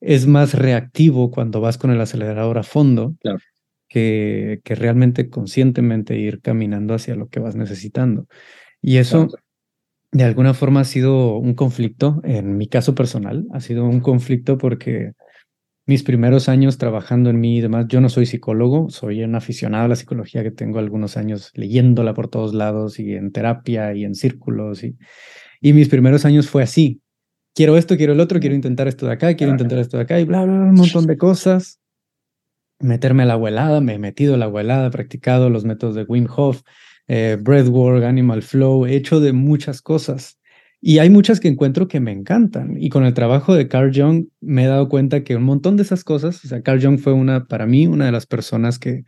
Speaker 1: Es más reactivo cuando vas con el acelerador a fondo que, que realmente conscientemente ir caminando hacia lo que vas necesitando. Y eso de alguna forma ha sido un conflicto, en mi caso personal, ha sido un conflicto porque mis primeros años trabajando en mí y demás, yo no soy psicólogo, soy un aficionado a la psicología que tengo algunos años leyéndola por todos lados y en terapia y en círculos y, y mis primeros años fue así. Quiero esto, quiero el otro, quiero intentar esto de acá, quiero intentar esto de acá y bla, bla, un montón de cosas. Meterme a la abuelada, me he metido a la abuelada, he practicado los métodos de Wim Hof, eh, Breathwork, Animal Flow, he hecho de muchas cosas. Y hay muchas que encuentro que me encantan. Y con el trabajo de Carl Jung me he dado cuenta que un montón de esas cosas, o sea, Carl Jung fue una, para mí, una de las personas que,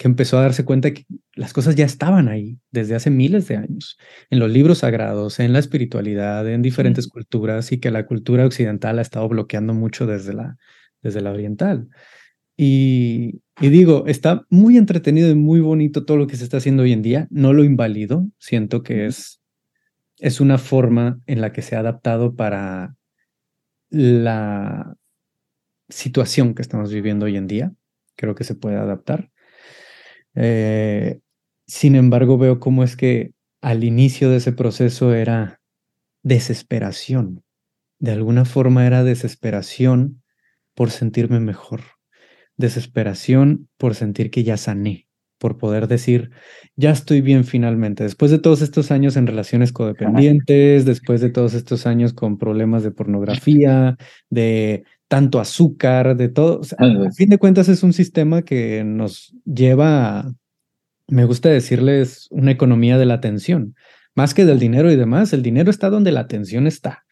Speaker 1: que empezó a darse cuenta que las cosas ya estaban ahí desde hace miles de años, en los libros sagrados, en la espiritualidad, en diferentes culturas, y que la cultura occidental ha estado bloqueando mucho desde la, desde la oriental. Y, digo, está muy entretenido y muy bonito todo lo que se está haciendo hoy en día. No lo invalido, siento que es, es una forma en la que se ha adaptado para la situación que estamos viviendo hoy en día. Creo que se puede adaptar. Eh, sin embargo, veo cómo es que al inicio de ese proceso era desesperación. De alguna forma era desesperación por sentirme mejor. Desesperación por sentir que ya sané, por poder decir, ya estoy bien finalmente, después de todos estos años en relaciones codependientes, después de todos estos años con problemas de pornografía, de tanto azúcar, de todo. a fin de cuentas es un sistema que nos lleva a, me gusta decirles, una economía de la atención. Más que del dinero y demás, el dinero está donde la atención está.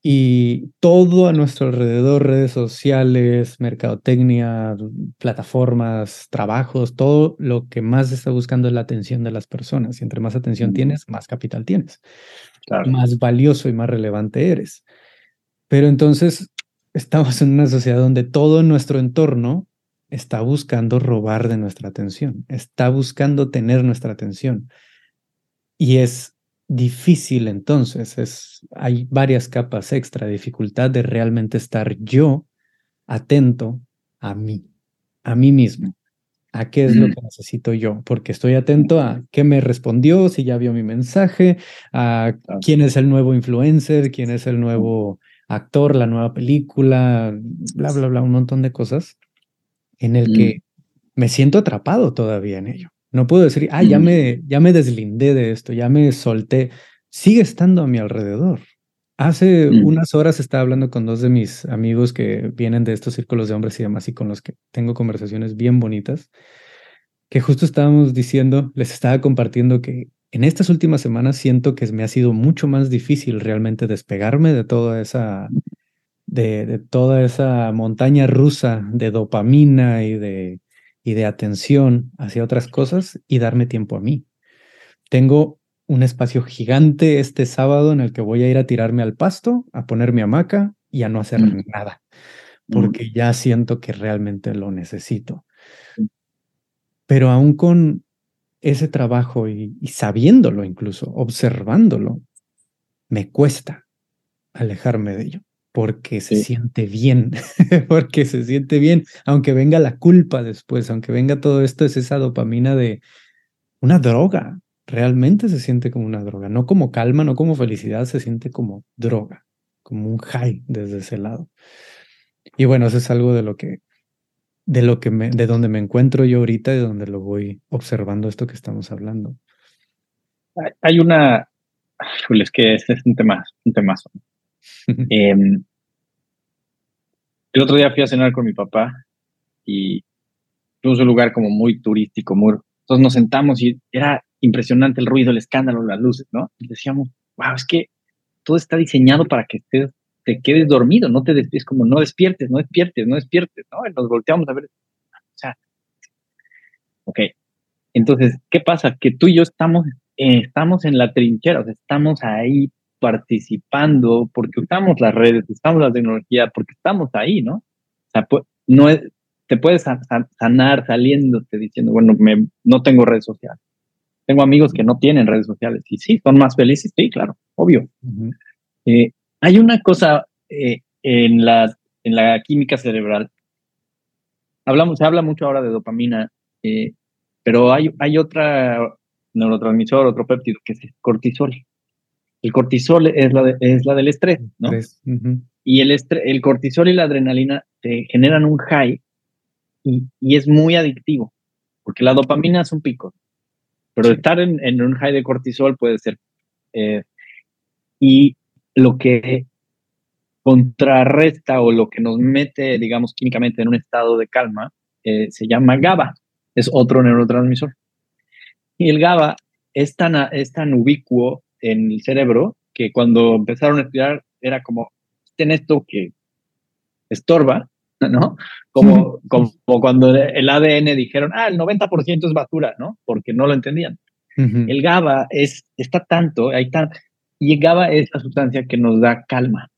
Speaker 1: Y todo a nuestro alrededor, redes sociales, mercadotecnia, plataformas, trabajos, todo lo que más está buscando es la atención de las personas. Y entre más atención tienes, más capital tienes. Más valioso y más relevante eres. Pero entonces estamos en una sociedad donde todo nuestro entorno está buscando robar de nuestra atención, está buscando tener nuestra atención. Y es difícil entonces, es, hay varias capas extra, dificultad de realmente estar yo atento a mí, a mí mismo, a qué es lo que necesito yo, porque estoy atento a qué me respondió, si ya vio mi mensaje, a quién es el nuevo influencer, quién es el nuevo actor, la nueva película, bla, bla, bla, un montón de cosas en el que me siento atrapado todavía en ello. No puedo decir, ah, ya me, ya me deslindé de esto, ya me solté. Sigue estando a mi alrededor. Hace unas horas estaba hablando con dos de mis amigos que vienen de estos círculos de hombres y demás y con los que tengo conversaciones bien bonitas, que justo estábamos diciendo, les estaba compartiendo que en estas últimas semanas siento que me ha sido mucho más difícil realmente despegarme de toda esa, de, de toda esa montaña rusa de dopamina y de y de atención hacia otras cosas y darme tiempo a mí. Tengo un espacio gigante este sábado en el que voy a ir a tirarme al pasto, a poner mi hamaca y a no hacer mm. nada, mm. porque ya siento que realmente lo necesito. Pero aún con ese trabajo y, y sabiéndolo incluso, observándolo, me cuesta. alejarme de ello, porque se siente bien, porque se siente bien, aunque venga la culpa después, aunque venga todo esto, es esa dopamina de una droga, realmente se siente como una droga, no como calma, no como felicidad, se siente como droga, como un high desde ese lado. Y bueno, eso es algo de lo que de lo que me, de donde me encuentro yo ahorita y de donde lo voy observando esto que estamos hablando.
Speaker 2: Hay una, es que este es un tema, un temazo. Em, el otro día fui a cenar con mi papá y fuimos a un lugar como muy turístico, muy, entonces nos sentamos y era impresionante el ruido, el escándalo, las luces, ¿no? Y decíamos, wow, es que todo está diseñado para que te, te quedes dormido, no te despiertes, como no despiertes, no despiertes, no despiertes, ¿no? Y nos volteamos a ver, o sea, ok. Entonces, ¿qué pasa? Que tú y yo estamos, eh, estamos en la trinchera, o sea, estamos ahí participando porque usamos las redes, usamos la tecnología, porque estamos ahí, ¿no? O sea, no es, te puedes sanar saliéndote diciendo, bueno, me, no tengo redes sociales. Tengo amigos que no tienen redes sociales y sí, son más felices, sí, claro, obvio. Eh, hay una cosa eh, en, la, en la química cerebral. Hablamos, se habla mucho ahora de dopamina, eh, pero hay, hay otra neurotransmisor, otro péptido, que es el cortisol. El cortisol es la, es la del estrés, ¿no? Y el, el cortisol y la adrenalina te generan un high y, es muy adictivo, porque la dopamina es un pico, pero estar en, un high de cortisol puede ser. Eh, y lo que contrarresta o lo que nos mete, digamos, químicamente en un estado de calma, eh, se llama GABA, es otro neurotransmisor. Y el GABA es tan, es tan ubicuo en el cerebro que cuando empezaron a estudiar era como, ten esto que estorba, ¿no? Como, como, cuando el ADN dijeron, ah, el 90% es basura, ¿no? Porque no lo entendían. El GABA es, está tanto, hay tan, y GABA es la sustancia que nos da calma.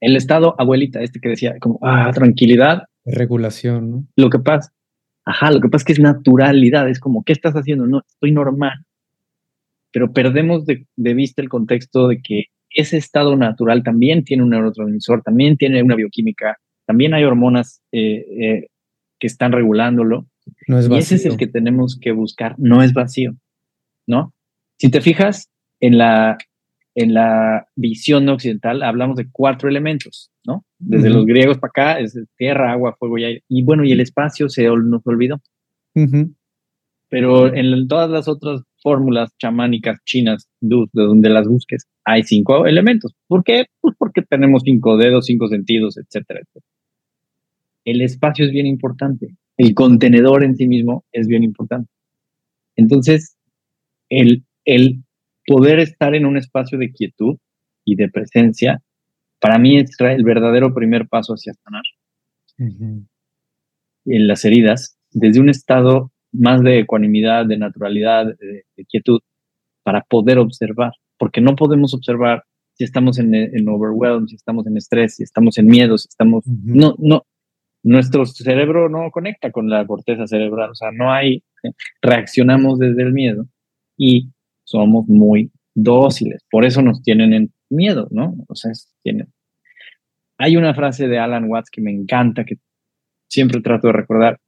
Speaker 2: El estado abuelita, este que decía, como, ah, tranquilidad.
Speaker 1: Regulación, ¿no?
Speaker 2: Lo que pasa, ajá, lo que pasa es que es naturalidad, es como, ¿qué estás haciendo? No, estoy normal. Pero perdemos de, de vista el contexto de que ese estado natural también tiene un neurotransmisor, también tiene una bioquímica, también hay hormonas eh, eh, que están regulándolo. No es vacío. Y ese es el que tenemos que buscar, no es vacío, ¿no? Si te fijas en la, en la visión occidental, hablamos de cuatro elementos, ¿no? Desde los griegos para acá es tierra, agua, fuego y aire. Y bueno, y el espacio se nos olvidó. Pero en todas las otras fórmulas chamánicas chinas, de donde las busques, hay cinco elementos. ¿Por qué? Pues porque tenemos cinco dedos, cinco sentidos, etcétera, etcétera el espacio es bien importante, el contenedor en sí mismo es bien importante. Entonces, el, el poder estar en un espacio de quietud y de presencia, para mí es el verdadero primer paso hacia sanar. En las heridas, desde un estado más de ecuanimidad, de naturalidad, de, quietud, para poder observar, porque no podemos observar si estamos en, en overwhelm, si estamos en estrés, si estamos en miedo, si estamos... No, no, nuestro cerebro no conecta con la corteza cerebral, o sea, no hay, reaccionamos desde el miedo y somos muy dóciles, por eso nos tienen en miedo, ¿no? O sea, tienen. Hay una frase de Alan Watts que me encanta, que siempre trato de recordar.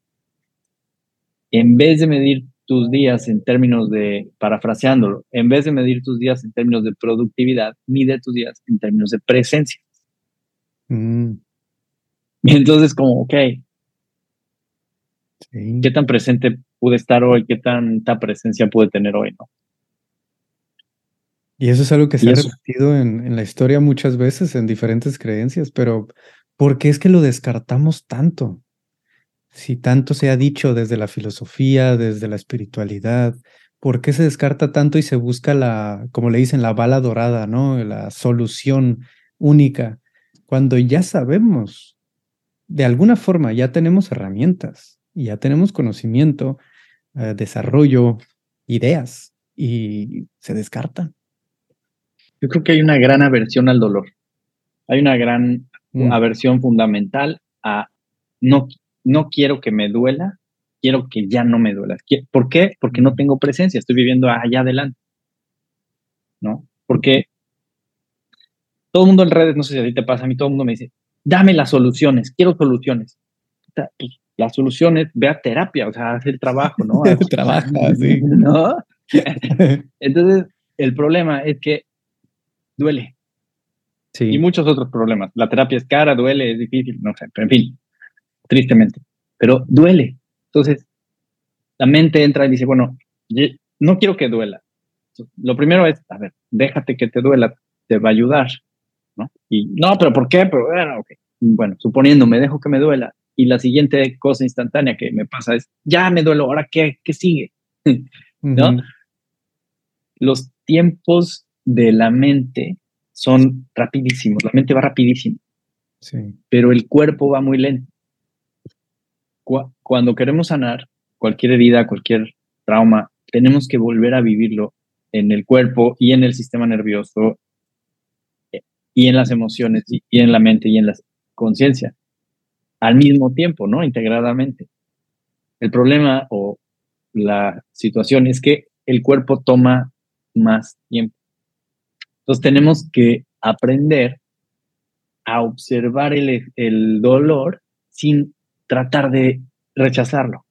Speaker 2: En vez de medir tus días en términos de, parafraseándolo, en vez de medir tus días en términos de productividad, mide tus días en términos de presencia. Mm. Y entonces como, ok, ¿qué tan presente pude estar hoy? ¿Qué tanta presencia pude tener hoy? ¿no?
Speaker 1: Y eso es algo que se ha repetido en, en, la historia muchas veces, en diferentes creencias, pero ¿por qué es que lo descartamos tanto? Si tanto se ha dicho desde la filosofía, desde la espiritualidad, ¿por qué se descarta tanto y se busca la, como le dicen, la bala dorada, ¿no? La solución única, cuando ya sabemos de alguna forma ya tenemos herramientas, ya tenemos conocimiento, eh, desarrollo, ideas y se descartan.
Speaker 2: Yo creo que hay una gran aversión al dolor. Hay una gran mm. aversión fundamental a no, no quiero que me duela, quiero que ya no me duela. ¿Por qué? Porque no tengo presencia, estoy viviendo allá adelante. ¿No? Porque todo el mundo en redes, no sé si a ti te pasa, a mí todo el mundo me dice, dame las soluciones, quiero soluciones. Pues, las soluciones, ve a terapia, o sea, haz el trabajo, ¿no?
Speaker 1: Trabaja, sí.
Speaker 2: ¿No? Entonces, el problema es que duele. Sí. Y muchos otros problemas. La terapia es cara, duele, es difícil, no sé, pero en fin, tristemente. Pero duele. Entonces, la mente entra y dice, bueno, no quiero que duela. Lo primero es, a ver, déjate que te duela, te va a ayudar, ¿no? Y no, pero ¿por qué? Pero bueno, okay. bueno, suponiendo, me dejo que me duela. Y la siguiente cosa instantánea que me pasa es, ya me duelo, ahora qué, qué sigue, ¿no? Los tiempos de la mente son rapidísimos, la mente va rapidísimo, sí. pero el cuerpo va muy lento. Cuando queremos sanar cualquier herida, cualquier trauma, tenemos que volver a vivirlo en el cuerpo y en el sistema nervioso eh, y en las emociones y, en la mente y en la conciencia al mismo tiempo, ¿no? Integradamente. El problema o la situación es que el cuerpo toma más tiempo. Entonces tenemos que aprender a observar el, el dolor sin tratar de rechazarlo.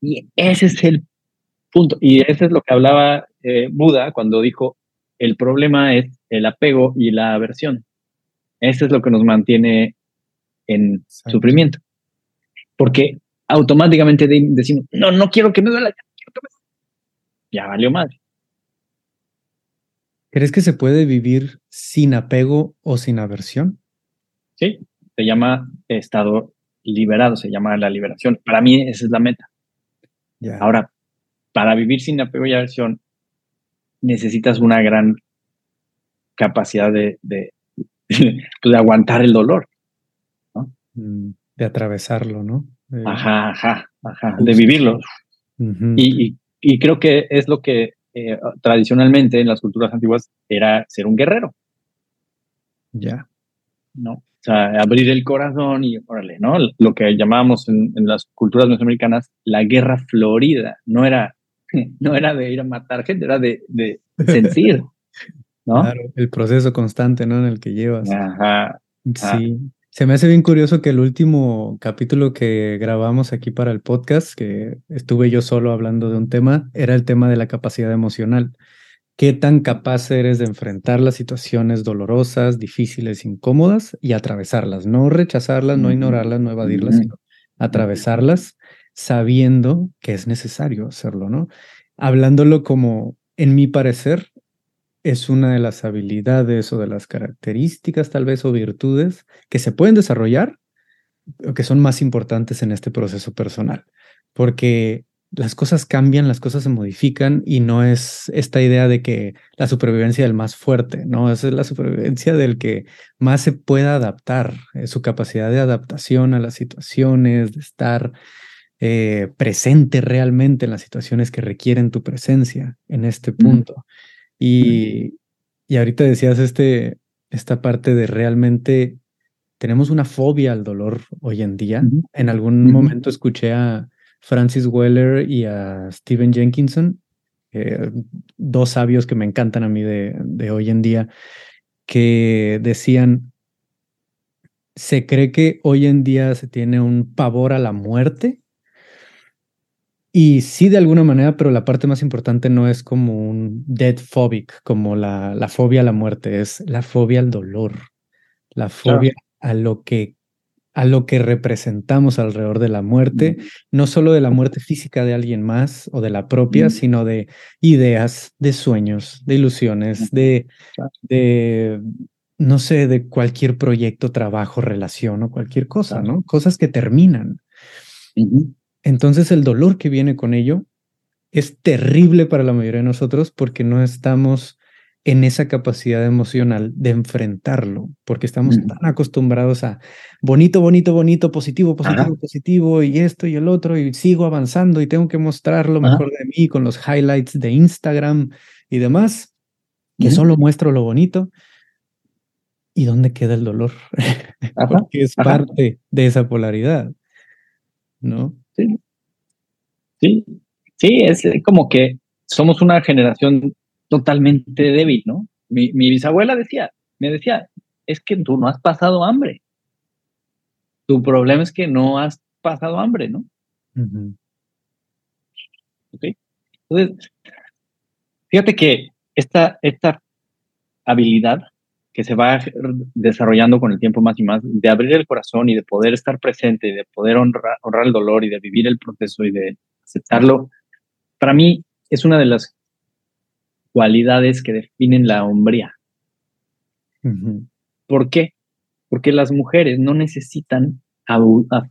Speaker 2: Y ese es el punto. Y ese es lo que hablaba eh, Buda cuando dijo, el problema es el apego y la aversión. Ese es lo que nos mantiene en sufrimiento. Porque automáticamente decimos, no, no quiero que me duela, ya valió madre.
Speaker 1: ¿Crees que se puede vivir sin apego o sin aversión?
Speaker 2: Sí, se llama estado liberado, se llama la liberación. Para mí esa es la meta. Ahora, para vivir sin apego y aversión, necesitas una gran capacidad de, de, aguantar el dolor.
Speaker 1: Mm, de atravesarlo, ¿no?
Speaker 2: ajá, ajá, ajá, de vivirlo. y, y, creo que es lo que eh, tradicionalmente en las culturas antiguas era ser un guerrero.
Speaker 1: Ya.
Speaker 2: ¿No? O sea, abrir el corazón y, órale, ¿no? Lo que llamábamos en, las culturas mesoamericanas la guerra florida. No era, no era de ir a matar gente, era de, de sentir, ¿no? Claro,
Speaker 1: el proceso constante, ¿no? En el que llevas. Ajá. Sí. Se me hace bien curioso que el último capítulo que grabamos aquí para el podcast, que estuve yo solo hablando de un tema, era el tema de la capacidad emocional. ¿Qué tan capaz eres de enfrentar las situaciones dolorosas, difíciles, incómodas y atravesarlas? No rechazarlas, no ignorarlas, no evadirlas, sino atravesarlas sabiendo que es necesario hacerlo, ¿no? Hablándolo como, en mi parecer, es una de las habilidades o de las características tal vez o virtudes que se pueden desarrollar o que son más importantes en este proceso personal, porque las cosas cambian, las cosas se modifican y no es esta idea de que la supervivencia del más fuerte, no, es la supervivencia del que más se pueda adaptar, es su capacidad de adaptación a las situaciones, de estar eh, presente realmente en las situaciones que requieren tu presencia en este punto. Y, y ahorita decías este, esta parte de realmente tenemos una fobia al dolor hoy en día. En algún momento escuché a Francis Weller y a Stephen Jenkinson, eh, dos sabios que me encantan a mí de, de hoy en día, que decían, se cree que hoy en día se tiene un pavor a la muerte y sí, de alguna manera, pero la parte más importante no es como un dead phobic, como la, la fobia a la muerte, es la fobia al dolor, la fobia a lo que a lo que representamos alrededor de la muerte, no solo de la muerte física de alguien más o de la propia, sino de ideas, de sueños, de ilusiones, de, de, no sé, de cualquier proyecto, trabajo, relación o cualquier cosa, ¿no? Cosas que terminan. Entonces el dolor que viene con ello es terrible para la mayoría de nosotros porque no estamos en esa capacidad emocional de enfrentarlo, porque estamos tan acostumbrados a bonito, bonito, bonito, positivo, positivo, positivo, y esto y el otro, y sigo avanzando y tengo que mostrar lo mejor de mí con los highlights de Instagram y demás, que solo muestro lo bonito. ¿Y dónde queda el dolor? porque es parte de esa polaridad, ¿no?
Speaker 2: Sí, sí, es como que somos una generación totalmente débil, ¿no? Mi, mi bisabuela decía, me decía, es que tú no has pasado hambre. Tu problema es que no has pasado hambre, ¿no? Entonces, fíjate que esta, esta habilidad que se va desarrollando con el tiempo más y más, de abrir el corazón y de poder estar presente y de poder honrar, honrar el dolor y de vivir el proceso y de aceptarlo, para mí es una de las cualidades que definen la hombría. ¿Por qué? Porque las mujeres no necesitan a,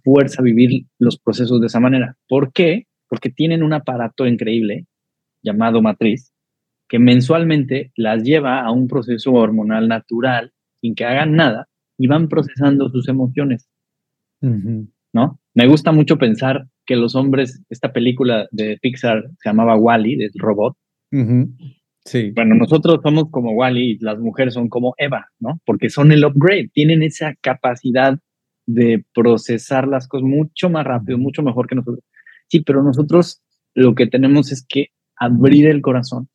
Speaker 2: fuerza vivir los procesos de esa manera. ¿Por qué? Porque tienen un aparato increíble llamado matriz que mensualmente las lleva a un proceso hormonal natural sin que hagan nada y van procesando sus emociones. ¿No? Me gusta mucho pensar que los hombres, esta película de Pixar se llamaba Wally, -E, del robot. Sí. Bueno, nosotros somos como Wally y las mujeres son como Eva, ¿no? Porque son el upgrade, tienen esa capacidad de procesar las cosas mucho más rápido, mucho mejor que nosotros. Sí, pero nosotros lo que tenemos es que abrir el corazón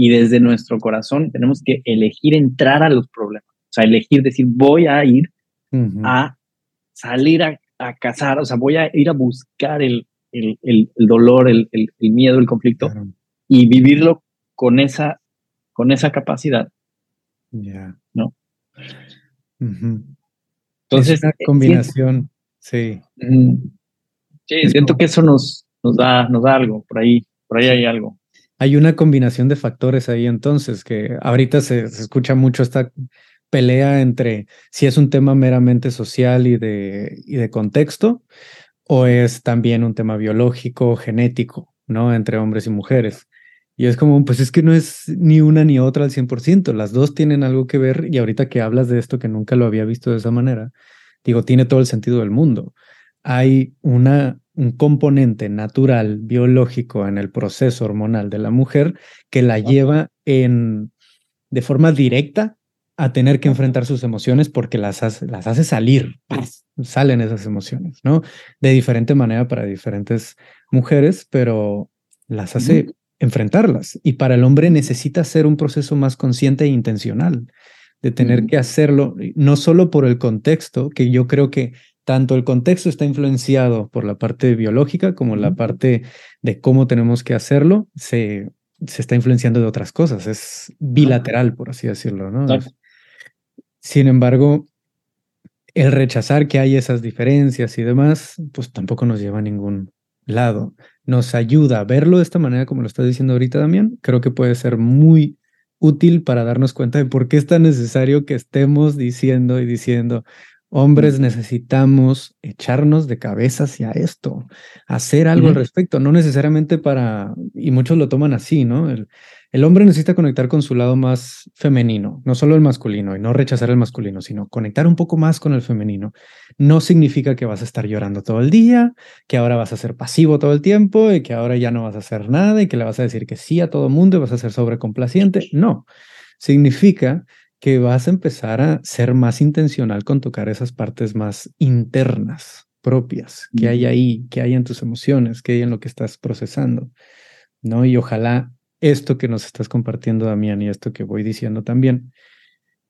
Speaker 2: y desde nuestro corazón tenemos que elegir entrar a los problemas, o sea, elegir decir, voy a ir a salir a, a, cazar, o sea, voy a ir a buscar el, el, el, dolor, el, miedo, el conflicto y vivirlo con esa, con esa capacidad. Ya. ¿No?
Speaker 1: Entonces, esa combinación, sí.
Speaker 2: Sí, siento que eso nos, nos, da, nos da algo, por ahí, por ahí hay algo.
Speaker 1: Hay una combinación de factores ahí entonces, que ahorita se, escucha mucho esta pelea entre si es un tema meramente social y de, y de contexto, o es también un tema biológico, genético, ¿no? Entre hombres y mujeres. Y es como, pues es que no es ni una ni otra al 100%, las dos tienen algo que ver y ahorita que hablas de esto que nunca lo había visto de esa manera, digo, tiene todo el sentido del mundo. Hay una, un componente natural, biológico en el proceso hormonal de la mujer que la lleva en, de forma directa a tener que enfrentar sus emociones porque las hace, las hace salir, salen esas emociones, ¿no? De diferente manera para diferentes mujeres, pero las hace enfrentarlas. Y para el hombre necesita ser un proceso más consciente e intencional, de tener que hacerlo, no solo por el contexto, que yo creo que tanto el contexto está influenciado por la parte biológica como la parte de cómo tenemos que hacerlo, se, se está influenciando de otras cosas. Es bilateral, por así decirlo, ¿no? Sin embargo, el rechazar que hay esas diferencias y demás, pues tampoco nos lleva a ningún lado nos ayuda a verlo de esta manera, como lo estás diciendo ahorita, Damián, creo que puede ser muy útil para darnos cuenta de por qué es tan necesario que estemos diciendo y diciendo, hombres, necesitamos echarnos de cabeza hacia esto, hacer algo al respecto, no necesariamente para, y muchos lo toman así, ¿no? El, el hombre necesita conectar con su lado más femenino, no solo el masculino, y no rechazar el masculino, sino conectar un poco más con el femenino. No significa que vas a estar llorando todo el día, que ahora vas a ser pasivo todo el tiempo y que ahora ya no vas a hacer nada y que le vas a decir que sí a todo mundo y vas a ser sobrecomplaciente. No, significa que vas a empezar a ser más intencional con tocar esas partes más internas, propias, que hay ahí, que hay en tus emociones, que hay en lo que estás procesando. ¿no? Y ojalá esto que nos estás compartiendo, Damián, y esto que voy diciendo también,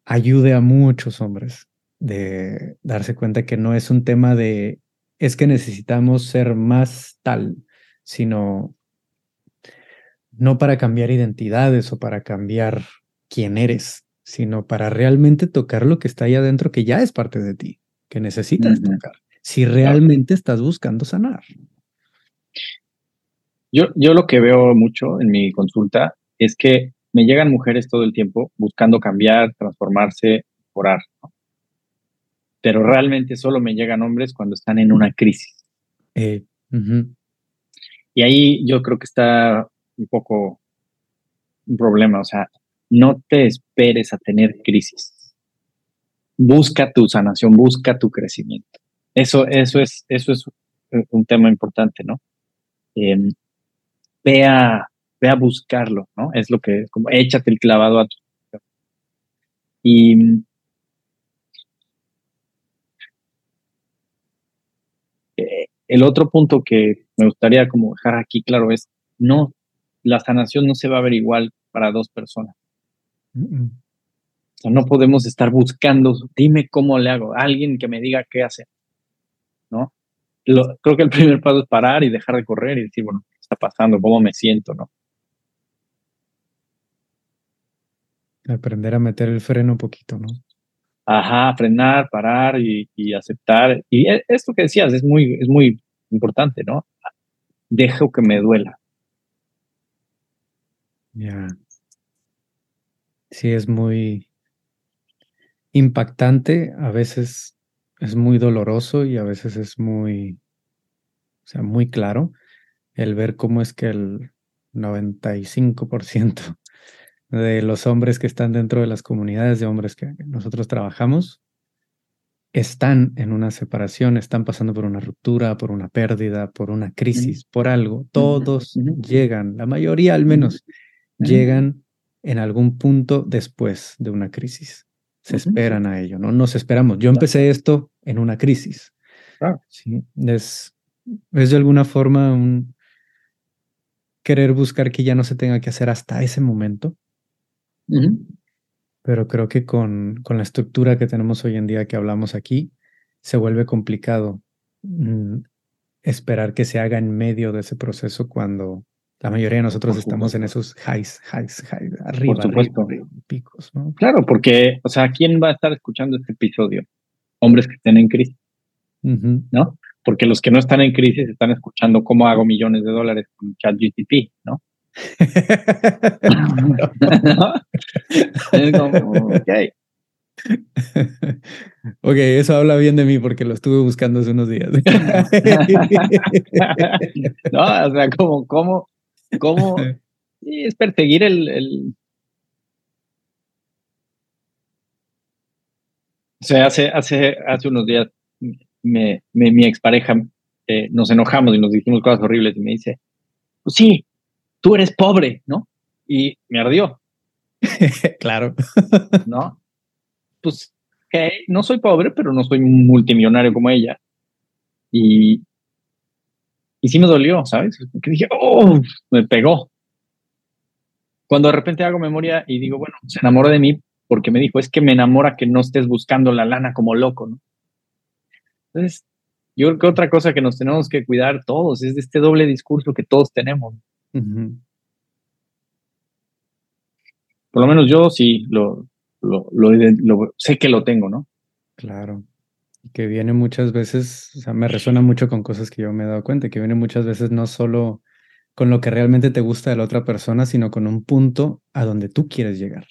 Speaker 1: ayude a muchos hombres de darse cuenta que no es un tema de es que necesitamos ser más tal, sino no para cambiar identidades o para cambiar quién eres, sino para realmente tocar lo que está ahí adentro, que ya es parte de ti, que necesitas tocar, si realmente estás buscando sanar.
Speaker 2: Yo, yo lo que veo mucho en mi consulta es que me llegan mujeres todo el tiempo buscando cambiar, transformarse, orar. Pero realmente solo me llegan hombres cuando están en una crisis. Eh, y ahí yo creo que está un poco un problema. O sea, no te esperes a tener crisis. Busca tu sanación, busca tu crecimiento. Eso, eso, es, eso es un tema importante, ¿no? Em, ve a, buscarlo, ¿no? Es lo que, como échate el clavado a tu. Y eh, el otro punto que me gustaría como dejar aquí claro es, no, la sanación no se va a ver igual para dos personas. O sea, no podemos estar buscando, dime cómo le hago, alguien que me diga qué hacer, ¿no? creo que el primer paso es parar y dejar de correr y decir, bueno, ¿qué está pasando? ¿Cómo me siento, no?
Speaker 1: Aprender a meter el freno un poquito, ¿no?
Speaker 2: Ajá, frenar, parar y, aceptar. Y e, esto que decías es muy, es muy importante, ¿no? Dejo que me duela.
Speaker 1: Ya. Sí, es muy impactante, a veces es muy doloroso y a veces es muy, o sea, muy claro el ver cómo es que el 95% de los hombres que están dentro de las comunidades de hombres que nosotros trabajamos están en una separación, están pasando por una ruptura, por una pérdida, por una crisis, por algo. Todos llegan, la mayoría al menos, llegan en algún punto después de una crisis. Se esperan a ello, ¿no? Nos esperamos. Yo empecé esto en una crisis. ¿sí? Es, es de alguna forma un querer buscar que ya no se tenga que hacer hasta ese momento. Pero creo que con, con, la estructura que tenemos hoy en día que hablamos aquí, se vuelve complicado mm, esperar que se haga en medio de ese proceso cuando la mayoría de nosotros estamos en esos highs, highs, highs, arriba, Por supuesto. picos, ¿no?
Speaker 2: Claro, porque, o sea, ¿quién va a estar escuchando este episodio? Hombres que estén en crisis, ¿no? Porque los que no están en crisis están escuchando cómo hago millones de dólares con ChatGTP, ¿no? ¿No? Es como, okay.
Speaker 1: ok, eso habla bien de mí porque lo estuve buscando hace unos días.
Speaker 2: no, o sea, como, como, ¿Cómo? es perseguir el, O sea, hace, hace, hace unos días me, mi expareja eh, nos enojamos y nos dijimos cosas horribles y me dice, pues sí, tú eres pobre, ¿no? Y me ardió.
Speaker 1: claro.
Speaker 2: ¿No? Pues, no soy pobre, pero no soy un multimillonario como ella. Y, y sí me dolió, ¿sabes? Que dije, oh, me pegó. Cuando de repente hago memoria y digo, bueno, se enamoró de mí porque me dijo, es que me enamora que no estés buscando la lana como loco, ¿no? Entonces, yo creo que otra cosa que nos tenemos que cuidar todos es de este doble discurso que todos tenemos. Por lo menos yo sí lo, lo, lo, sé que lo tengo, ¿no?
Speaker 1: Claro que viene muchas veces, o sea, me resuena mucho con cosas que yo me he dado cuenta, que viene muchas veces no solo con lo que realmente te gusta de la otra persona, sino con un punto a donde tú quieres llegar,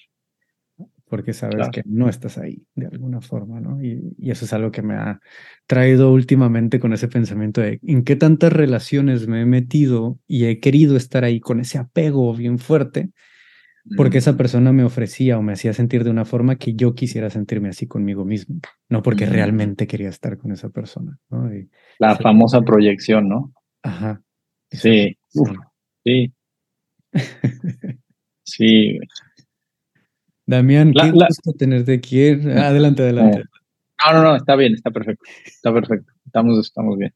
Speaker 1: porque sabes que no estás ahí de alguna forma, ¿no? Y, y, eso es algo que me ha traído últimamente con ese pensamiento de en qué tantas relaciones me he metido y he querido estar ahí con ese apego bien fuerte porque esa persona me ofrecía o me hacía sentir de una forma que yo quisiera sentirme así conmigo mismo, no porque realmente quería estar con esa persona.
Speaker 2: La famosa proyección, ¿no?
Speaker 1: Ajá.
Speaker 2: Sí, sí. sí.
Speaker 1: Damián, qué gusto tenerte aquí. Adelante, adelante.
Speaker 2: No, no, no, está bien, está perfecto. Está perfecto. Estamos, estamos bien.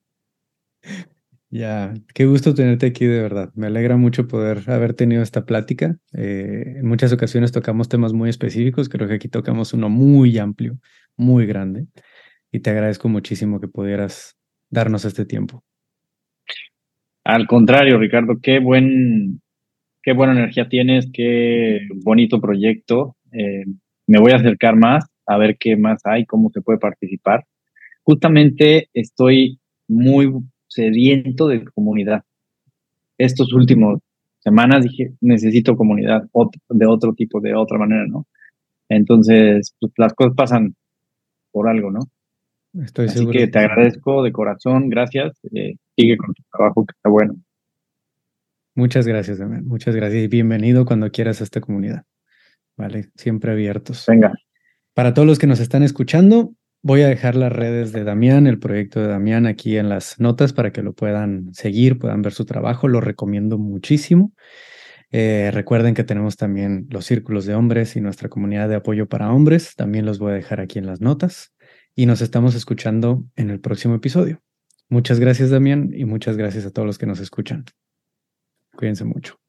Speaker 1: Ya, qué gusto tenerte aquí de verdad. Me alegra mucho poder haber tenido esta plática. Eh, en muchas ocasiones tocamos temas muy específicos, creo que aquí tocamos uno muy amplio, muy grande, y te agradezco muchísimo que pudieras darnos este tiempo.
Speaker 2: Al contrario, Ricardo, qué buen, qué buena energía tienes, qué bonito proyecto. Eh, me voy a acercar más a ver qué más hay, cómo se puede participar. Justamente estoy muy sediento de comunidad. Estos últimos semanas dije, necesito comunidad de otro tipo, de otra manera, ¿no? Entonces, pues las cosas pasan por algo, ¿no?
Speaker 1: Estoy
Speaker 2: Así que te agradezco de corazón, gracias. Eh, sigue con tu trabajo, que está bueno.
Speaker 1: Muchas gracias, Damián. Muchas gracias y bienvenido cuando quieras a esta comunidad. Vale, siempre abiertos.
Speaker 2: Venga.
Speaker 1: Para todos los que nos están escuchando, Voy a dejar las redes de Damián, el proyecto de Damián aquí en las notas para que lo puedan seguir, puedan ver su trabajo. Lo recomiendo muchísimo. Eh, recuerden que tenemos también los círculos de hombres y nuestra comunidad de apoyo para hombres. También los voy a dejar aquí en las notas. Y nos estamos escuchando en el próximo episodio. Muchas gracias, Damián, y muchas gracias a todos los que nos escuchan. Cuídense mucho.